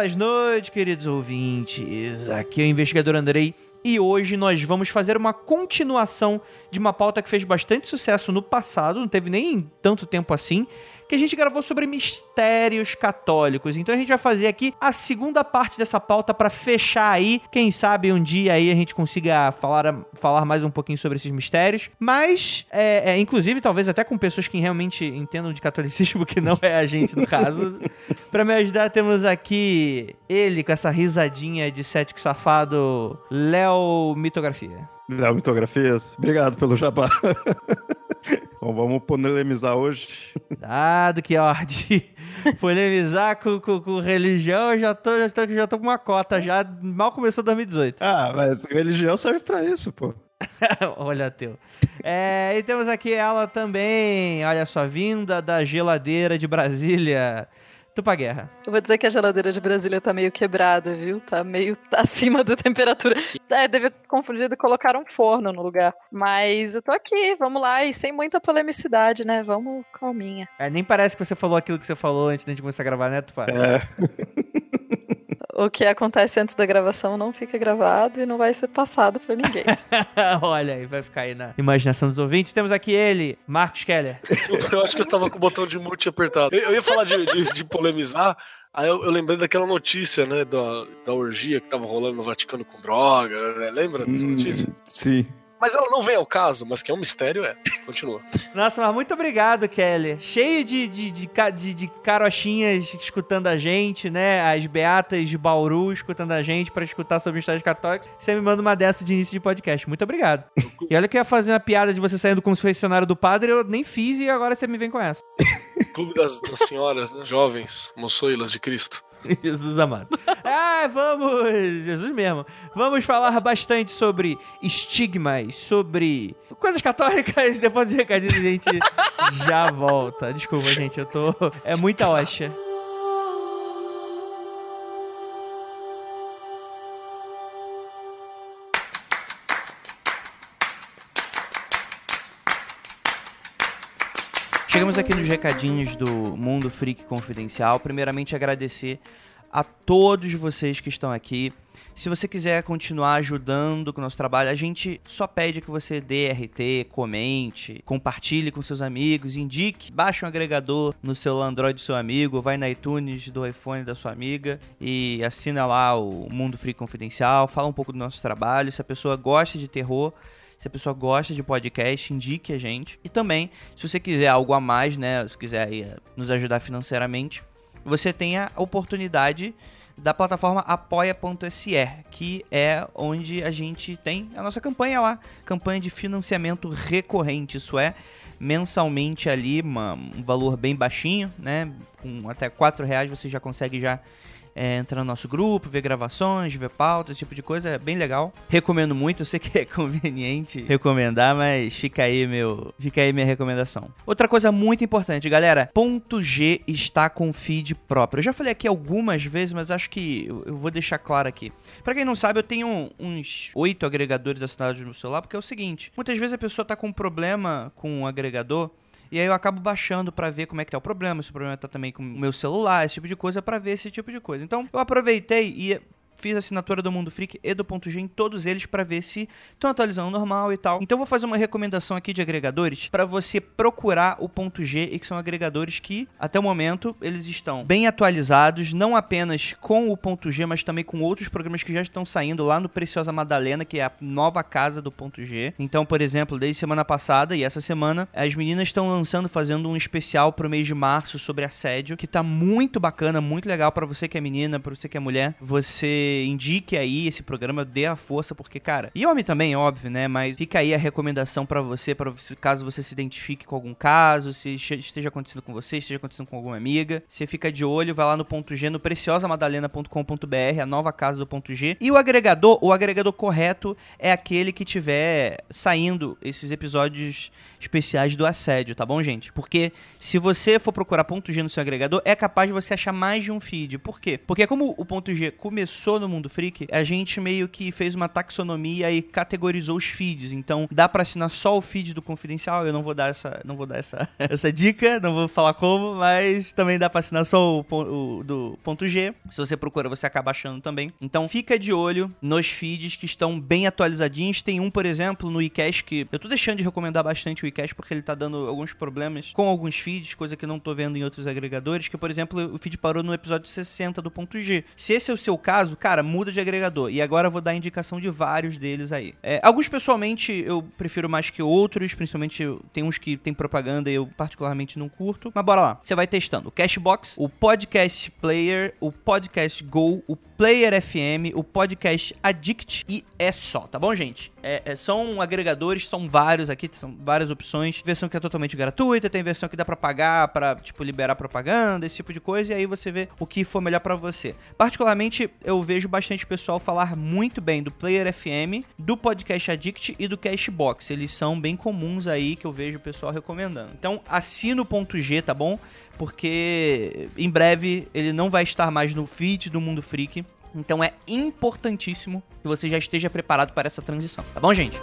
Belas noites, queridos ouvintes. Aqui é o investigador Andrei e hoje nós vamos fazer uma continuação de uma pauta que fez bastante sucesso no passado, não teve nem tanto tempo assim, que a gente gravou sobre mistérios católicos. Então a gente vai fazer aqui a segunda parte dessa pauta para fechar aí. Quem sabe um dia aí a gente consiga falar, falar mais um pouquinho sobre esses mistérios. Mas, é, é, inclusive, talvez até com pessoas que realmente entendam de catolicismo, que não é a gente no caso. Para me ajudar, temos aqui ele com essa risadinha de cético safado, Léo Mitografia. Léo Mitografias, obrigado pelo jabá. Bom, vamos polemizar hoje. Dado que ordem. Polemizar com, com, com, religião, eu já tô, já, tô, já tô com uma cota, já mal começou 2018. Ah, mas religião serve pra isso, pô. olha teu. É, e temos aqui ela também, olha só, vinda da geladeira de Brasília. Tupa Guerra. Eu vou dizer que a geladeira de Brasília tá meio quebrada, viu? Tá meio acima da temperatura. É, deve confundido colocar um forno no lugar. Mas eu tô aqui, vamos lá, e sem muita polemicidade, né? Vamos calminha. É, nem parece que você falou aquilo que você falou antes da gente começar a gravar, né, Tupá? É. o que acontece antes da gravação não fica gravado e não vai ser passado pra ninguém. Olha aí, vai ficar aí na imaginação dos ouvintes. Temos aqui ele, Marcos Keller. Eu acho que eu tava com o botão de mute apertado. Eu, eu ia falar de, de, de polemizar, Aí eu, eu, lembrei daquela notícia, né, da, da orgia que tava rolando no Vaticano com droga, né? lembra dessa Hum, notícia? Sim. Mas ela não vem ao caso, mas que é um mistério, é. Continua. Nossa, mas muito obrigado, Kelly. Cheio de, de, de, de, de carochinhas escutando a gente, né? As beatas de Bauru escutando a gente pra escutar sobre histórias católicas. Você me manda uma dessa de início de podcast. Muito obrigado. E olha que eu ia fazer uma piada de você saindo como confessionário do padre, eu nem fiz e agora você me vem com essa. Clube das, das senhoras, né, jovens, moçoilas de Cristo. Jesus amado. Ah, vamos, Jesus mesmo. Vamos falar bastante sobre estigmas, sobre coisas católicas. Depois do recadinho a gente já volta. Desculpa, gente, eu tô. É muita oxa. Aqui nos recadinhos do Mundo Freak Confidencial. Primeiramente, agradecer a todos vocês que estão aqui. Se você quiser continuar ajudando com o nosso trabalho, a gente só pede que você dê RT, comente, compartilhe com seus amigos, indique, baixe um agregador no seu Android do seu amigo, vai na iTunes do iPhone da sua amiga e assina lá o Mundo Freak Confidencial, fala um pouco do nosso trabalho. Se a pessoa gosta de terror, se a pessoa gosta de podcast, indique a gente. E também, se você quiser algo a mais, né? Se quiser aí, eh, nos ajudar financeiramente, você tem a oportunidade da plataforma apoia.se, que é onde a gente tem a nossa campanha lá, campanha de financiamento recorrente, isso é mensalmente ali, uma- um valor bem baixinho, né? Com até 4 reais você já consegue já é, entrar no nosso grupo, ver gravações, ver pautas, esse tipo de coisa, é bem legal. Recomendo muito, eu sei que é conveniente recomendar, mas fica aí meu, fica aí minha recomendação. Outra coisa muito importante, galera, ponto G está com feed próprio. Eu já falei aqui algumas vezes, mas acho que eu vou deixar claro aqui. Pra quem não sabe, eu tenho uns oito agregadores assinados no meu celular, porque é o seguinte, muitas vezes a pessoa tá com um problema com o agregador e aí eu acabo baixando pra ver como é que tá o problema, se o problema tá também com o meu celular, esse tipo de coisa, pra ver esse tipo de coisa. Então, eu aproveitei e fiz assinatura do Mundo Freak e do Ponto G em todos eles pra ver se estão atualizando normal e tal. Então vou fazer uma recomendação aqui de agregadores pra você procurar o Ponto G e que são agregadores que até o momento eles estão bem atualizados, não apenas com o Ponto G, mas também com outros programas que já estão saindo lá no Preciosa Madalena, que é a nova casa do Ponto G. Então, por exemplo, desde semana passada e essa semana, as meninas estão lançando, fazendo um especial pro mês de março sobre assédio, que tá muito bacana, muito legal pra você que é menina, pra você que é mulher. Você indique aí esse programa, dê a força, porque, cara, e homem também, óbvio, né? Mas fica aí a recomendação pra você, para caso você se identifique com algum caso, se esteja acontecendo com você, esteja acontecendo com alguma amiga. Você fica de olho, vai lá no ponto G, no preciosamadalena.com.br, a nova casa do ponto G. E o agregador, o agregador correto é aquele que tiver saindo esses episódios especiais do assédio, tá bom, gente? Porque se você for procurar ponto G no seu agregador, é capaz de você achar mais de um feed. Por quê? Porque como o ponto G começou no Mundo Freak, a gente meio que fez uma taxonomia e categorizou os feeds. Então, dá pra assinar só o feed do Confidencial. Eu não vou dar essa, não vou dar essa, essa dica, não vou falar como, mas também dá pra assinar só o, o do ponto G. Se você procura, você acaba achando também. Então, fica de olho nos feeds que estão bem atualizadinhos. Tem um, por exemplo, no iCash que eu tô deixando de recomendar bastante o iCash porque ele tá dando alguns problemas com alguns feeds, coisa que não tô vendo em outros agregadores, que por exemplo, o feed parou no episódio 60 do ponto G. Se esse é o seu caso, cara, muda de agregador. E agora eu vou dar indicação de vários deles aí. É, alguns pessoalmente eu prefiro mais que outros, principalmente tem uns que tem propaganda e eu particularmente não curto. Mas bora lá. Você vai testando o Cashbox, o Podcast Player, o Podcast Go, o Player FM, o Podcast Addict e é só, tá bom, gente? É- é- são agregadores, são vários aqui, são várias opções. Versão que é totalmente gratuita, tem versão que dá pra pagar pra, tipo, liberar propaganda, esse tipo de coisa, e aí você vê o que for melhor pra você. Particularmente, eu vejo bastante pessoal falar muito bem do Player FM, do Podcast Addict e do Cashbox. Eles são bem comuns aí que eu vejo o pessoal recomendando. Então, assina o ponto G, tá bom? Porque em breve ele não vai estar mais no feed do Mundo Freak. Então é importantíssimo que você já esteja preparado para essa transição, tá bom, gente?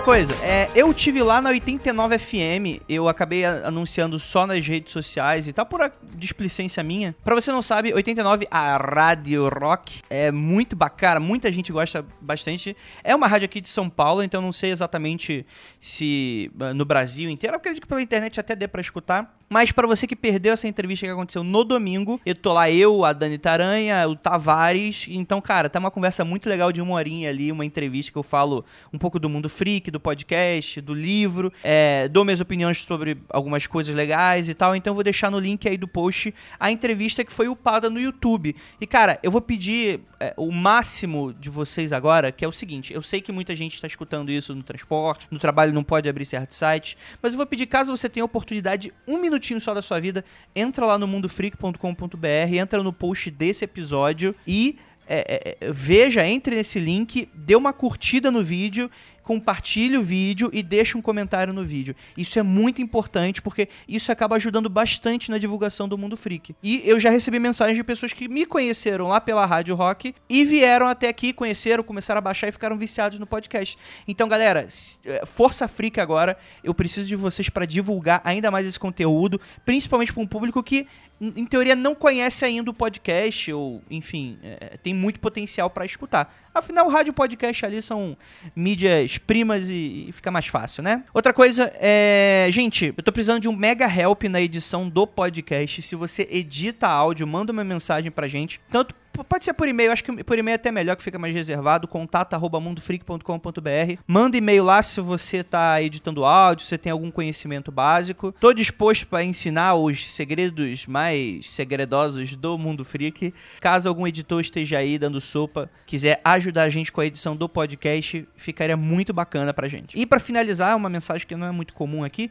Outra coisa, é, eu tive lá na 89 FM, eu acabei anunciando só nas redes sociais e tal, por displicência minha. Pra você não sabe, 89, a Rádio Rock, é muito bacana, muita gente gosta bastante. É uma rádio aqui de São Paulo, então não sei exatamente se ah, no Brasil inteiro, eu acredito que pela internet até dê pra escutar. Mas pra você que perdeu essa entrevista que aconteceu no domingo, eu tô lá eu, a Dani Taranha, o Tavares. Então, cara, tá uma conversa muito legal de uma horinha ali, uma entrevista que eu falo um pouco do mundo freak, do podcast, do livro, é, dou minhas opiniões sobre algumas coisas legais e tal. Então eu vou deixar no link aí do post a entrevista que foi upada no YouTube. E, cara, eu vou pedir é, o máximo de vocês agora, que é o seguinte: eu sei que muita gente está escutando isso no transporte, no trabalho não pode abrir certos sites, mas eu vou pedir, caso você tenha oportunidade, um minutinho só da sua vida, entra lá no mundofreak.com.br, entra no post desse episódio e é, é, é, veja, entre nesse link, dê uma curtida no vídeo, compartilhe o vídeo e deixe um comentário no vídeo. Isso é muito importante porque isso acaba ajudando bastante na divulgação do Mundo Freak. E eu já recebi mensagens de pessoas que me conheceram lá pela Rádio Rock e vieram até aqui, conheceram, começaram a baixar e ficaram viciados no podcast. Então, galera, é, força freak agora. Eu preciso de vocês para divulgar ainda mais esse conteúdo, principalmente para um público que em teoria não conhece ainda o podcast ou, enfim, é, tem muito potencial para escutar. Afinal, o rádio e podcast ali são mídias primas e, e fica mais fácil, né? Outra coisa é, gente, eu tô precisando de um mega help na edição do podcast. Se você edita áudio, manda uma mensagem pra gente, tanto Pode ser por e-mail, acho que por e-mail é até melhor, que fica mais reservado, contato arroba mundofreak.com.br. Manda e-mail lá se você tá editando áudio, se você tem algum conhecimento básico. Tô disposto para ensinar os segredos mais segredosos do Mundo Freak. Caso algum editor esteja aí dando sopa, quiser ajudar a gente com a edição do podcast, ficaria muito bacana pra gente. E pra finalizar, uma mensagem que não é muito comum aqui,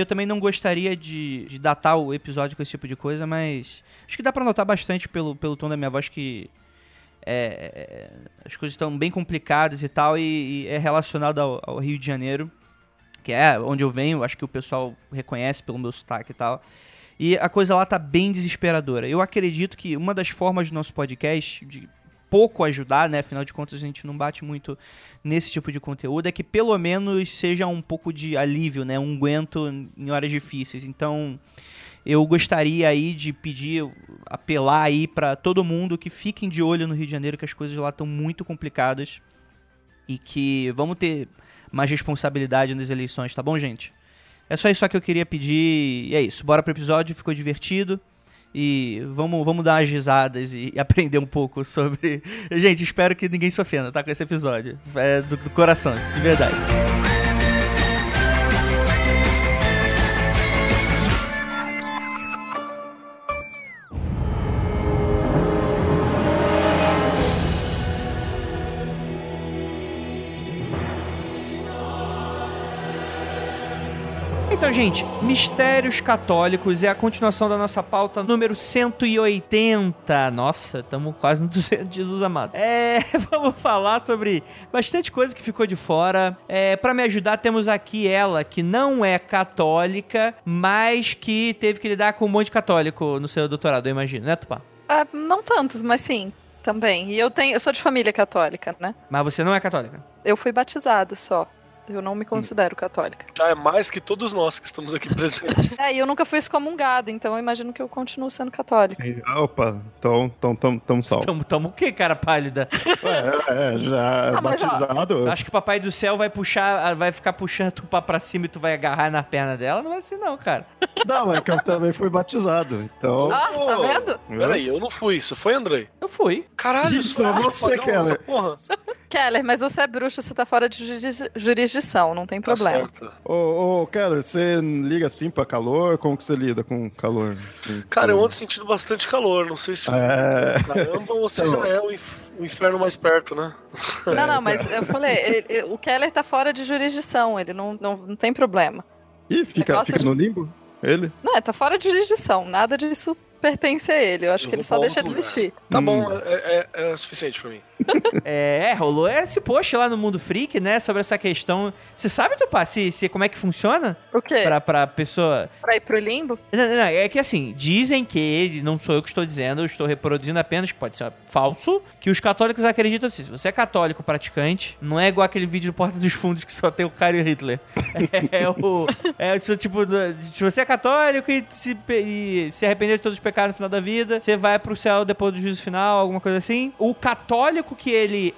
eu também não gostaria de, de datar o episódio com esse tipo de coisa, mas acho que dá pra notar bastante pelo, pelo tom da minha voz que é, é, as coisas estão bem complicadas e tal, e, e é relacionado ao, ao Rio de Janeiro, que é onde eu venho, acho que o pessoal reconhece pelo meu sotaque e tal. E a coisa lá tá bem desesperadora. Eu acredito que uma das formas do nosso podcast, de pouco ajudar, né? Afinal de contas, a gente não bate muito nesse tipo de conteúdo, é que pelo menos seja um pouco de alívio, né? Um aguento em horas difíceis. Então, eu gostaria aí de pedir, apelar aí pra todo mundo que fiquem de olho no Rio de Janeiro, que as coisas lá estão muito complicadas e que vamos ter mais responsabilidade nas eleições, tá bom, gente? É só isso que eu queria pedir e é isso. Bora pro episódio, ficou divertido. E vamos, vamos dar umas risadas e, e aprender um pouco sobre. Gente, espero que ninguém se ofenda, tá? Com esse episódio. É do, do coração, de verdade. Gente, Mistérios Católicos é a continuação da nossa pauta número 180. Nossa, estamos quase no 200, Jesus amado. É, vamos falar sobre bastante coisa que ficou de fora. É, para me ajudar, temos aqui ela, que não é católica, mas que teve que lidar com um monte de católico no seu doutorado, eu imagino, né, Tupá? Ah, não tantos, mas sim, também. E eu tenho, eu sou de família católica, né? Mas você não é católica. Eu fui batizada só. Eu não me considero católica. Já é mais que todos nós que estamos aqui presentes. É, e eu nunca fui excomungada, então eu imagino que eu continuo sendo católica. Sim. Ah, opa, então tamo, tamo, tamo salvo. Tamo, tamo o quê, cara pálida? É, é, já Ah, mas, ó, batizado. Acho que o papai do céu vai puxar, vai ficar puxando tu pá pra cima e tu vai agarrar na perna dela? Não vai assim não, cara. Não, é que eu também fui batizado. Então. Ah, tá vendo? Peraí, eu não fui. Você foi, Andrei? Eu fui. Caralho, Isso, é você, Keller. Keller, mas você é bruxo, você tá fora de juris- jurisdição, não tem Tá problema. certo. Ô, ô, Keller, você liga assim pra calor? Como que você lida com calor? Cara, eu ando sentindo bastante calor. Não sei se É. caramba ou se Então. já é o, inf- o inferno mais perto, né? Não, não, mas eu falei, ele- ele- o Keller tá fora de jurisdição, ele não, não, não tem problema. Ih, fica, fica de- no limbo? Ele? Não, é, tá fora de jurisdição, nada disso pertence a ele. Eu acho Eu que ele só pra deixa de existir. Tá Hum. bom, é, é, é suficiente pra mim. É, rolou esse post lá no Mundo Freak, né, sobre essa questão. Você sabe, Tupá, se, se, como é que funciona O quê? Pra, pra, pra pessoa... ir pro limbo? Não, não, não, é que assim, dizem que, não sou eu que estou dizendo, eu estou reproduzindo apenas, que pode ser falso, que os católicos acreditam assim, se você é católico praticante, não é igual aquele vídeo do Porta dos Fundos que só tem o Caio Hitler. É, o... É isso, tipo, se você é católico e se, e se arrepender de todos os pecados no final da vida, você vai pro céu depois do juízo final, alguma coisa assim. O católico que ele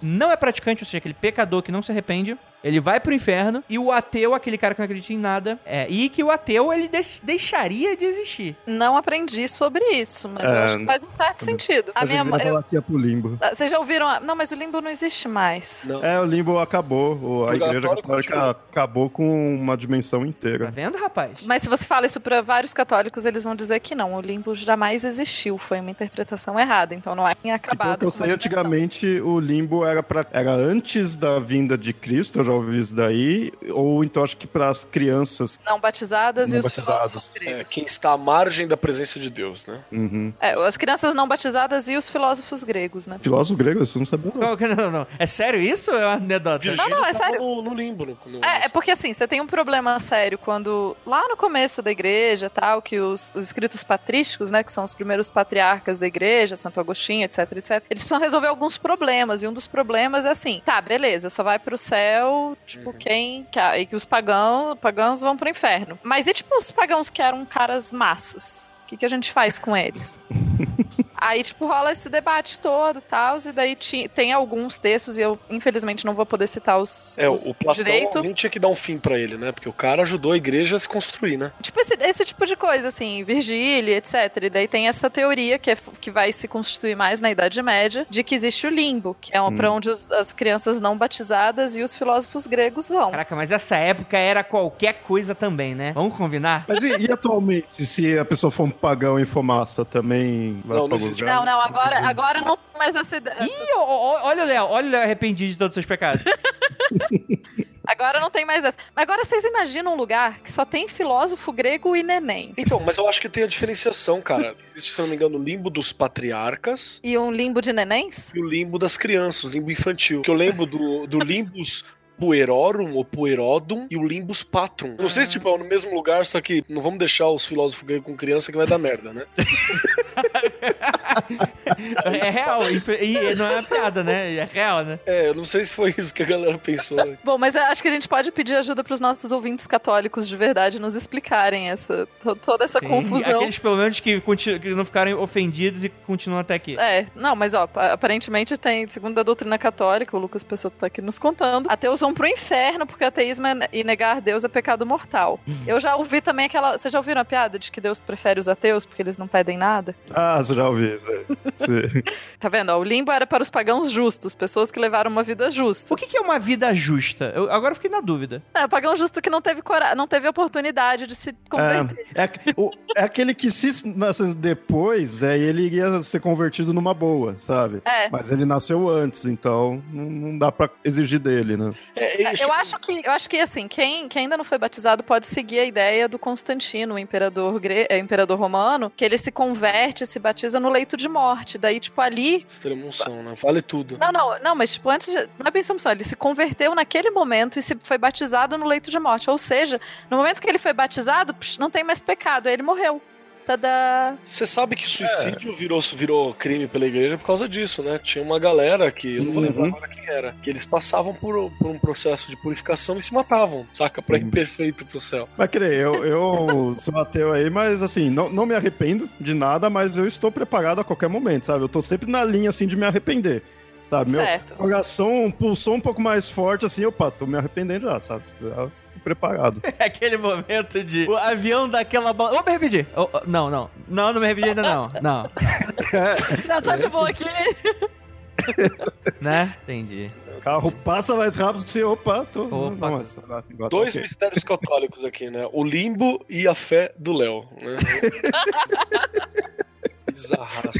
não é praticante, ou seja, aquele pecador que não se arrepende, ele vai pro inferno, e o ateu, aquele cara que não acredita em nada, é, e que o ateu, ele des- deixaria de existir. Não aprendi sobre isso, mas eu É, acho que faz um certo sentido. A minha mãe. eu- que ia pro limbo. Ah, Vocês já ouviram? a- Não, mas o limbo não existe mais. Não. É, o limbo acabou. o- A igreja católica continua. acabou com uma dimensão Tá inteira. vendo, rapaz? Mas se você fala isso pra vários católicos, eles vão dizer que não. O limbo jamais existiu. Foi uma interpretação errada. Então não é acabado. pelo que eu sei, dimensão. antigamente o limbo era para era antes da vinda de Cristo, eu já ouvi isso daí, ou então acho que para as crianças. Não batizadas Não e os batizados. filósofos É, gregos. quem está à margem da presença de Deus, né? Uhum. É, as crianças não batizadas e os filósofos gregos, né? Filósofo grego, isso não sabia não. Não, não, não. É sério isso ou é uma anedota? Virgínia não, é tava sério. No, no limbo. No, no- É, é porque assim, você tem um problema sério quando lá no começo da igreja, tal, que os, os escritos patrísticos, né, que são os primeiros patriarcas da igreja, Santo Agostinho, etc, etc, eles precisam resolver alguns problemas, e um dos problemas é assim, tá, beleza, só vai pro céu, tipo, Uhum. quem, que, e que os pagãos, pagãos vão pro inferno. Mas e tipo os pagãos que eram caras massas? O que, que a gente faz com eles? Aí, tipo, rola esse debate todo e tal, e daí ti- tem alguns textos, e eu, infelizmente, não vou poder citar os, É, o, os o Platão, direito. tinha que dar um fim pra ele, né? Porque o cara ajudou a igreja a se construir, né? Tipo, esse, esse tipo de coisa, assim, Virgília, etc. E daí tem essa teoria que, é, que vai se constituir mais na Idade Média, de que existe o limbo, que é um, Hum. pra onde os- as crianças não batizadas e os filósofos gregos vão. Caraca, mas essa época era qualquer coisa também, né? Vamos combinar? Mas e, e atualmente, se a pessoa for um pagão em fumaça, também vai Não, pra. Não, não, agora, agora não tem mais essa ideia. Ih, ó, ó, olha o Léo, olha o Léo arrependido de todos os seus pecados. Agora não tem mais essa. Mas agora vocês imaginam um lugar que só tem filósofo grego e neném. Então, mas eu acho que tem a diferenciação, cara. Existe, se não me engano, o limbo dos patriarcas E um limbo de nenéns? e o limbo das crianças, o limbo infantil. Que eu lembro do, do limbus puerorum ou puerodum e o limbus patrum. Não sei se tipo, é no mesmo lugar, só que não vamos deixar os filósofos gregos com criança que vai dar merda, né? É real, e, não é uma piada, né? É real, né? É, eu não sei se foi isso que a galera pensou. Bom, mas acho que a gente pode pedir ajuda pros nossos ouvintes católicos de verdade nos explicarem essa, to- toda essa Sim, confusão. Aqueles pelo menos que, que não ficaram ofendidos e continuam até aqui. É, não, mas ó, pa- aparentemente tem, segundo a doutrina católica, o Lucas Pessoa tá aqui nos contando, ateus vão pro inferno porque ateísmo é, e negar Deus é pecado mortal. Eu já ouvi também aquela. Vocês já ouviram a piada de que Deus prefere os ateus porque eles não pedem nada? Ah, você já ouviu isso aí. Sim. Tá vendo? ó, O limbo era para os pagãos justos, pessoas que levaram uma vida justa. O que, que é uma vida justa? Eu agora fiquei na dúvida. É, o pagão justo que não teve coragem, não teve oportunidade de se converter. É, é, o- é aquele que se nascesse depois, é, ele iria ser convertido numa boa, sabe? É. Mas ele nasceu antes, então não, não dá pra exigir dele, né? É, É, Eu acho que, eu acho que assim, quem, quem ainda não foi batizado pode seguir a ideia do Constantino, o imperador, gre... é, imperador romano, que ele se converte, se batiza no leito de morte. Daí, tipo, ali. Extrema unção, né? Vale tudo. Não, não, não, mas tipo, antes de... não é bem ele se converteu naquele momento e se foi batizado no leito de morte. Ou seja, no momento que ele foi batizado, psh, não tem mais pecado, aí ele morreu. Tadá! Você sabe que suicídio virou, virou crime pela igreja por causa disso, né? Tinha uma galera que, eu não vou lembrar Uhum. agora quem era, que eles passavam por, por um processo de purificação e se matavam, saca? Pra ir perfeito pro céu. Mas querer, eu, eu sou ateu aí, mas assim, não, não me arrependo de nada, mas eu estou preparado a qualquer momento, sabe? Eu tô sempre na linha assim de me arrepender. Sabe? Meu Certo. coração pulsou um pouco mais forte, assim, opa, tô me arrependendo já, sabe? Preparado. É aquele momento de o avião daquela bola. Vou me repetir. Oh, oh, não, não. Não, não me arrependi ainda não. Não. Já tá de boa aqui. Né? Entendi. O carro passa mais rápido, assim, opa, tô. Opa. não, mas tá- agora tá Dois ok. mistérios católicos aqui, né? O limbo e a fé do Léo. Né? Bizarraço.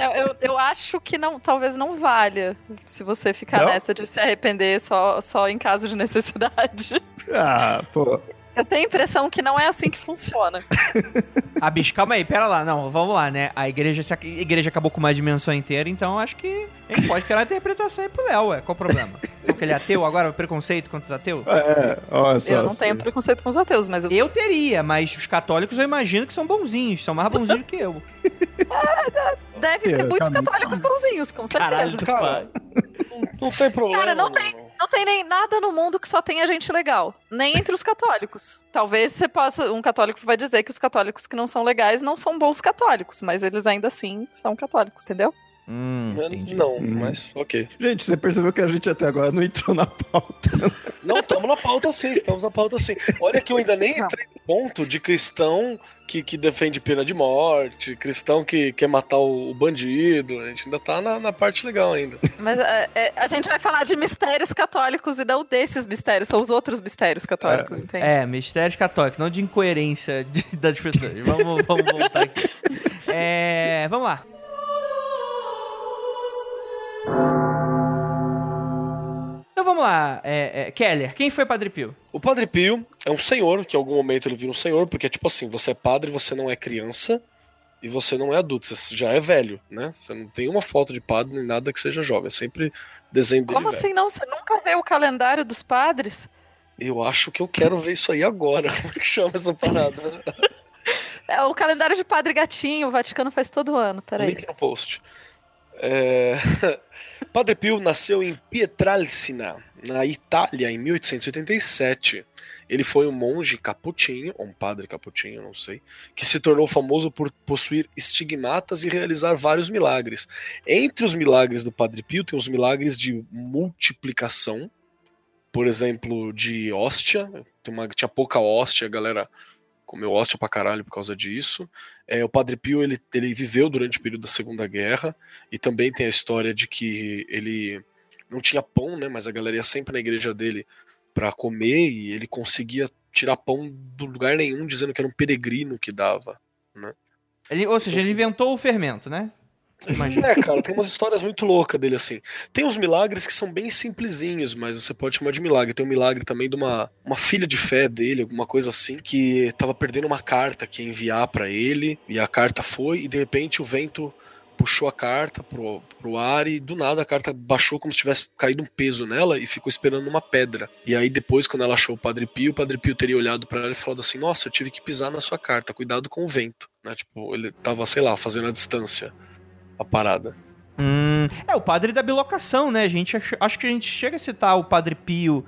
Eu, eu, eu acho que não, talvez não valha se você ficar Não? nessa de se arrepender só, só em caso de necessidade. Ah, pô. Eu tenho a impressão que não é assim que funciona. Ah, bicho, calma aí, pera lá. Não, vamos lá, né? A igreja, se a igreja acabou com uma dimensão inteira, então acho que a gente pode criar uma interpretação aí pro Léo, ué. Qual o problema? Porque ele é ateu agora? Preconceito contra os ateus? É, olha só. eu não tenho preconceito com os ateus, mas eu, Eu teria, mas os católicos eu imagino que são bonzinhos, são mais bonzinhos que eu. deve ter muitos católicos bonzinhos, com certeza. Caralho, Cara, não, não tem problema. Cara, não mano. Tem nem nada no mundo que só tenha gente legal. Nem entre os católicos. Talvez você possa. Um católico vai dizer que os católicos que não são legais não são bons católicos, mas eles ainda assim são católicos, entendeu? Hum. Não, Hum. mas ok. Gente, você percebeu que a gente até agora não entrou na pauta. Não, estamos na pauta sim, estamos na pauta sim. Olha que eu ainda nem entrei no ponto de cristão que, que defende pena de morte, cristão que quer matar o, o bandido. A gente ainda tá na, na parte legal ainda. Mas é, é, a gente vai falar de mistérios católicos e não desses mistérios, são os outros mistérios católicos, entende? É, mistérios católicos, não de incoerência de- das pessoas. Vamos, vamos voltar aqui. É, vamos lá. Vamos lá, é, é, Keller, quem foi Padre Pio? O Padre Pio é um senhor, que em algum momento ele vira um senhor, porque é tipo assim, você é padre, você não é criança e você não é adulto, você já é velho, né? Você não tem uma foto de padre nem nada que seja jovem, é sempre desenho dele Como velho. assim não? Você nunca vê o calendário dos padres? Eu acho que eu quero ver isso aí agora. Como é que chama essa parada? É o calendário de Padre Gatinho, o Vaticano faz todo ano. Peraí. Link no post. É... Padre Pio nasceu em Pietralcina, na Itália, em 1887. Ele foi um monge capuchinho, ou um padre capuchinho, não sei, que se tornou famoso por possuir estigmatas e realizar vários milagres. Entre os milagres do Padre Pio tem os milagres de multiplicação, por exemplo, de hóstia. Uma, tinha pouca hóstia, a galera comeu hóstia pra caralho por causa disso. É, o Padre Pio ele, ele viveu durante o período da Segunda Guerra e também tem a história de que ele não tinha pão, né? Mas a galera ia sempre na igreja dele para comer e ele conseguia tirar pão do lugar nenhum, dizendo que era um peregrino que dava. Ele, ou seja, ele inventou o fermento, né? Imagina. É, cara, tem umas histórias muito loucas dele assim. Tem uns milagres que são bem simplesinhos, mas você pode chamar de milagre. Tem um milagre também de uma, uma filha de fé dele, alguma coisa assim, que tava perdendo uma carta que ia enviar para ele, e a carta foi, e de repente o vento puxou a carta pro, pro ar e do nada a carta baixou como se tivesse caído um peso nela e ficou esperando uma pedra. E aí depois, quando ela achou o Padre Pio, o Padre Pio teria olhado para ela e falado assim: Nossa, eu tive que pisar na sua carta, cuidado com o vento. Né? Tipo, ele tava, sei lá, fazendo a distância a parada. Hum, é, o padre da bilocação, né? A gente, ach- acho que a gente chega a citar o Padre Pio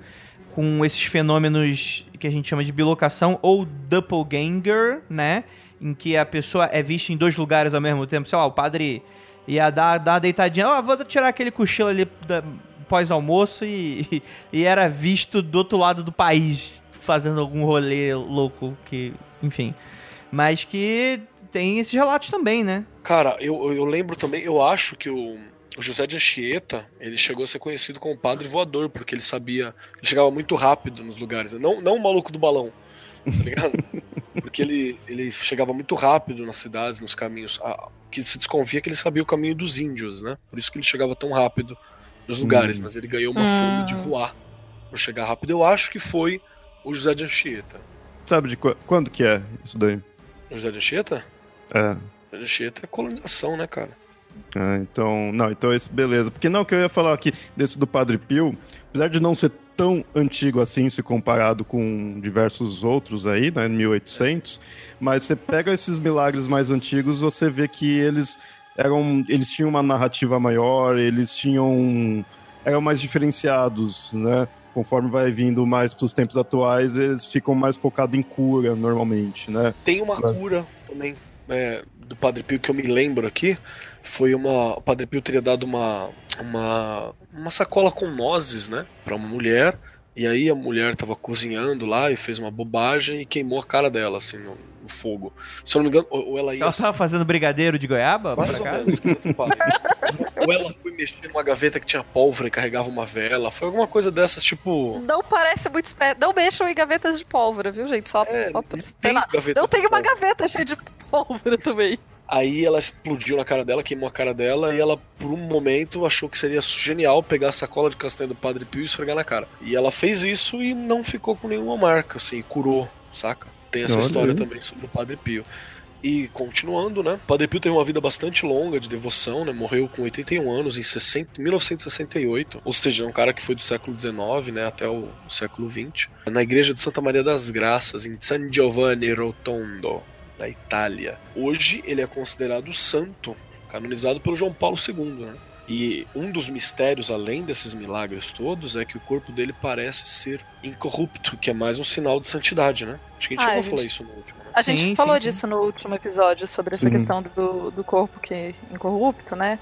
com esses fenômenos que a gente chama de bilocação ou doppelganger, né? Em que a pessoa é vista em dois lugares ao mesmo tempo. Sei lá, o padre ia dar, dar uma deitadinha. Ó, vou tirar aquele cochilo ali da- pós-almoço e, e era visto do outro lado do país fazendo algum rolê louco que, enfim. Mas que tem esses relatos também, né? Cara, eu, eu lembro também, eu acho que o, o José de Anchieta, ele chegou a ser conhecido como padre voador, porque ele sabia, ele chegava muito rápido nos lugares, né? não, não o maluco do balão, tá ligado? porque ele, ele chegava muito rápido nas cidades, nos caminhos, ah, que se desconfia que ele sabia o caminho dos índios, né? Por isso que ele chegava tão rápido nos lugares, Hum. mas ele ganhou uma Hum. fama de voar por chegar rápido. Eu acho que foi o José de Anchieta. Sabe de qu- quando que é isso daí? O José de Anchieta? É. O de Anchieta é colonização, né, cara? Ah, então, não, então esse beleza. Porque não, que eu ia falar aqui desse do Padre Pio, apesar de não ser tão antigo assim, se comparado com diversos outros aí, né, 1800, mas você pega esses milagres mais antigos, você vê que eles eram, eles tinham uma narrativa maior, eles tinham, eram mais diferenciados, né? Conforme vai vindo mais para os tempos atuais, eles ficam mais focados em cura, normalmente, né? Tem uma Claro. cura também é, do Padre Pio que eu me lembro aqui. Foi uma. O Padre Pio teria dado uma, uma, uma sacola com nozes, né? Pra uma mulher. E aí a mulher tava cozinhando lá e fez uma bobagem e queimou a cara dela, assim, no, no fogo. Se eu não me engano, ou ou ela ia. Ela tava fazendo brigadeiro de goiaba? Mais pra ou. Ou ela foi mexer numa gaveta que tinha pólvora e carregava uma vela. Foi alguma coisa dessas, tipo. Não parece muito esperto. Não mexam em gavetas de pólvora, viu, gente? Só, É, só pra. não tem Não tem uma pólvora. gaveta cheia de pólvora também. Aí ela explodiu na cara dela, queimou a cara dela, e ela, por um momento, achou que seria genial pegar a sacola de castanha do Padre Pio e esfregar na cara. E ela fez isso e não ficou com nenhuma marca, assim, curou, saca? Tem essa Olha história aí. também sobre o Padre Pio. E continuando, né? Padre Pio teve uma vida bastante longa de devoção, né? Morreu com 81 anos em 60, 1968. Ou seja, é um cara que foi do século XIX, né? Até o século XX. Na igreja de Santa Maria das Graças, em San Giovanni Rotondo, da Itália. Hoje ele é considerado santo, canonizado pelo João Paulo II, né? E um dos mistérios, além desses milagres todos, é que o corpo dele parece ser incorrupto, que é mais um sinal de santidade, né? Acho que a gente Ah, chegou a a falar isso no último, né? A Sim, gente falou sim, sim. disso no último episódio, sobre essa Sim. questão do, do corpo que é incorrupto, né?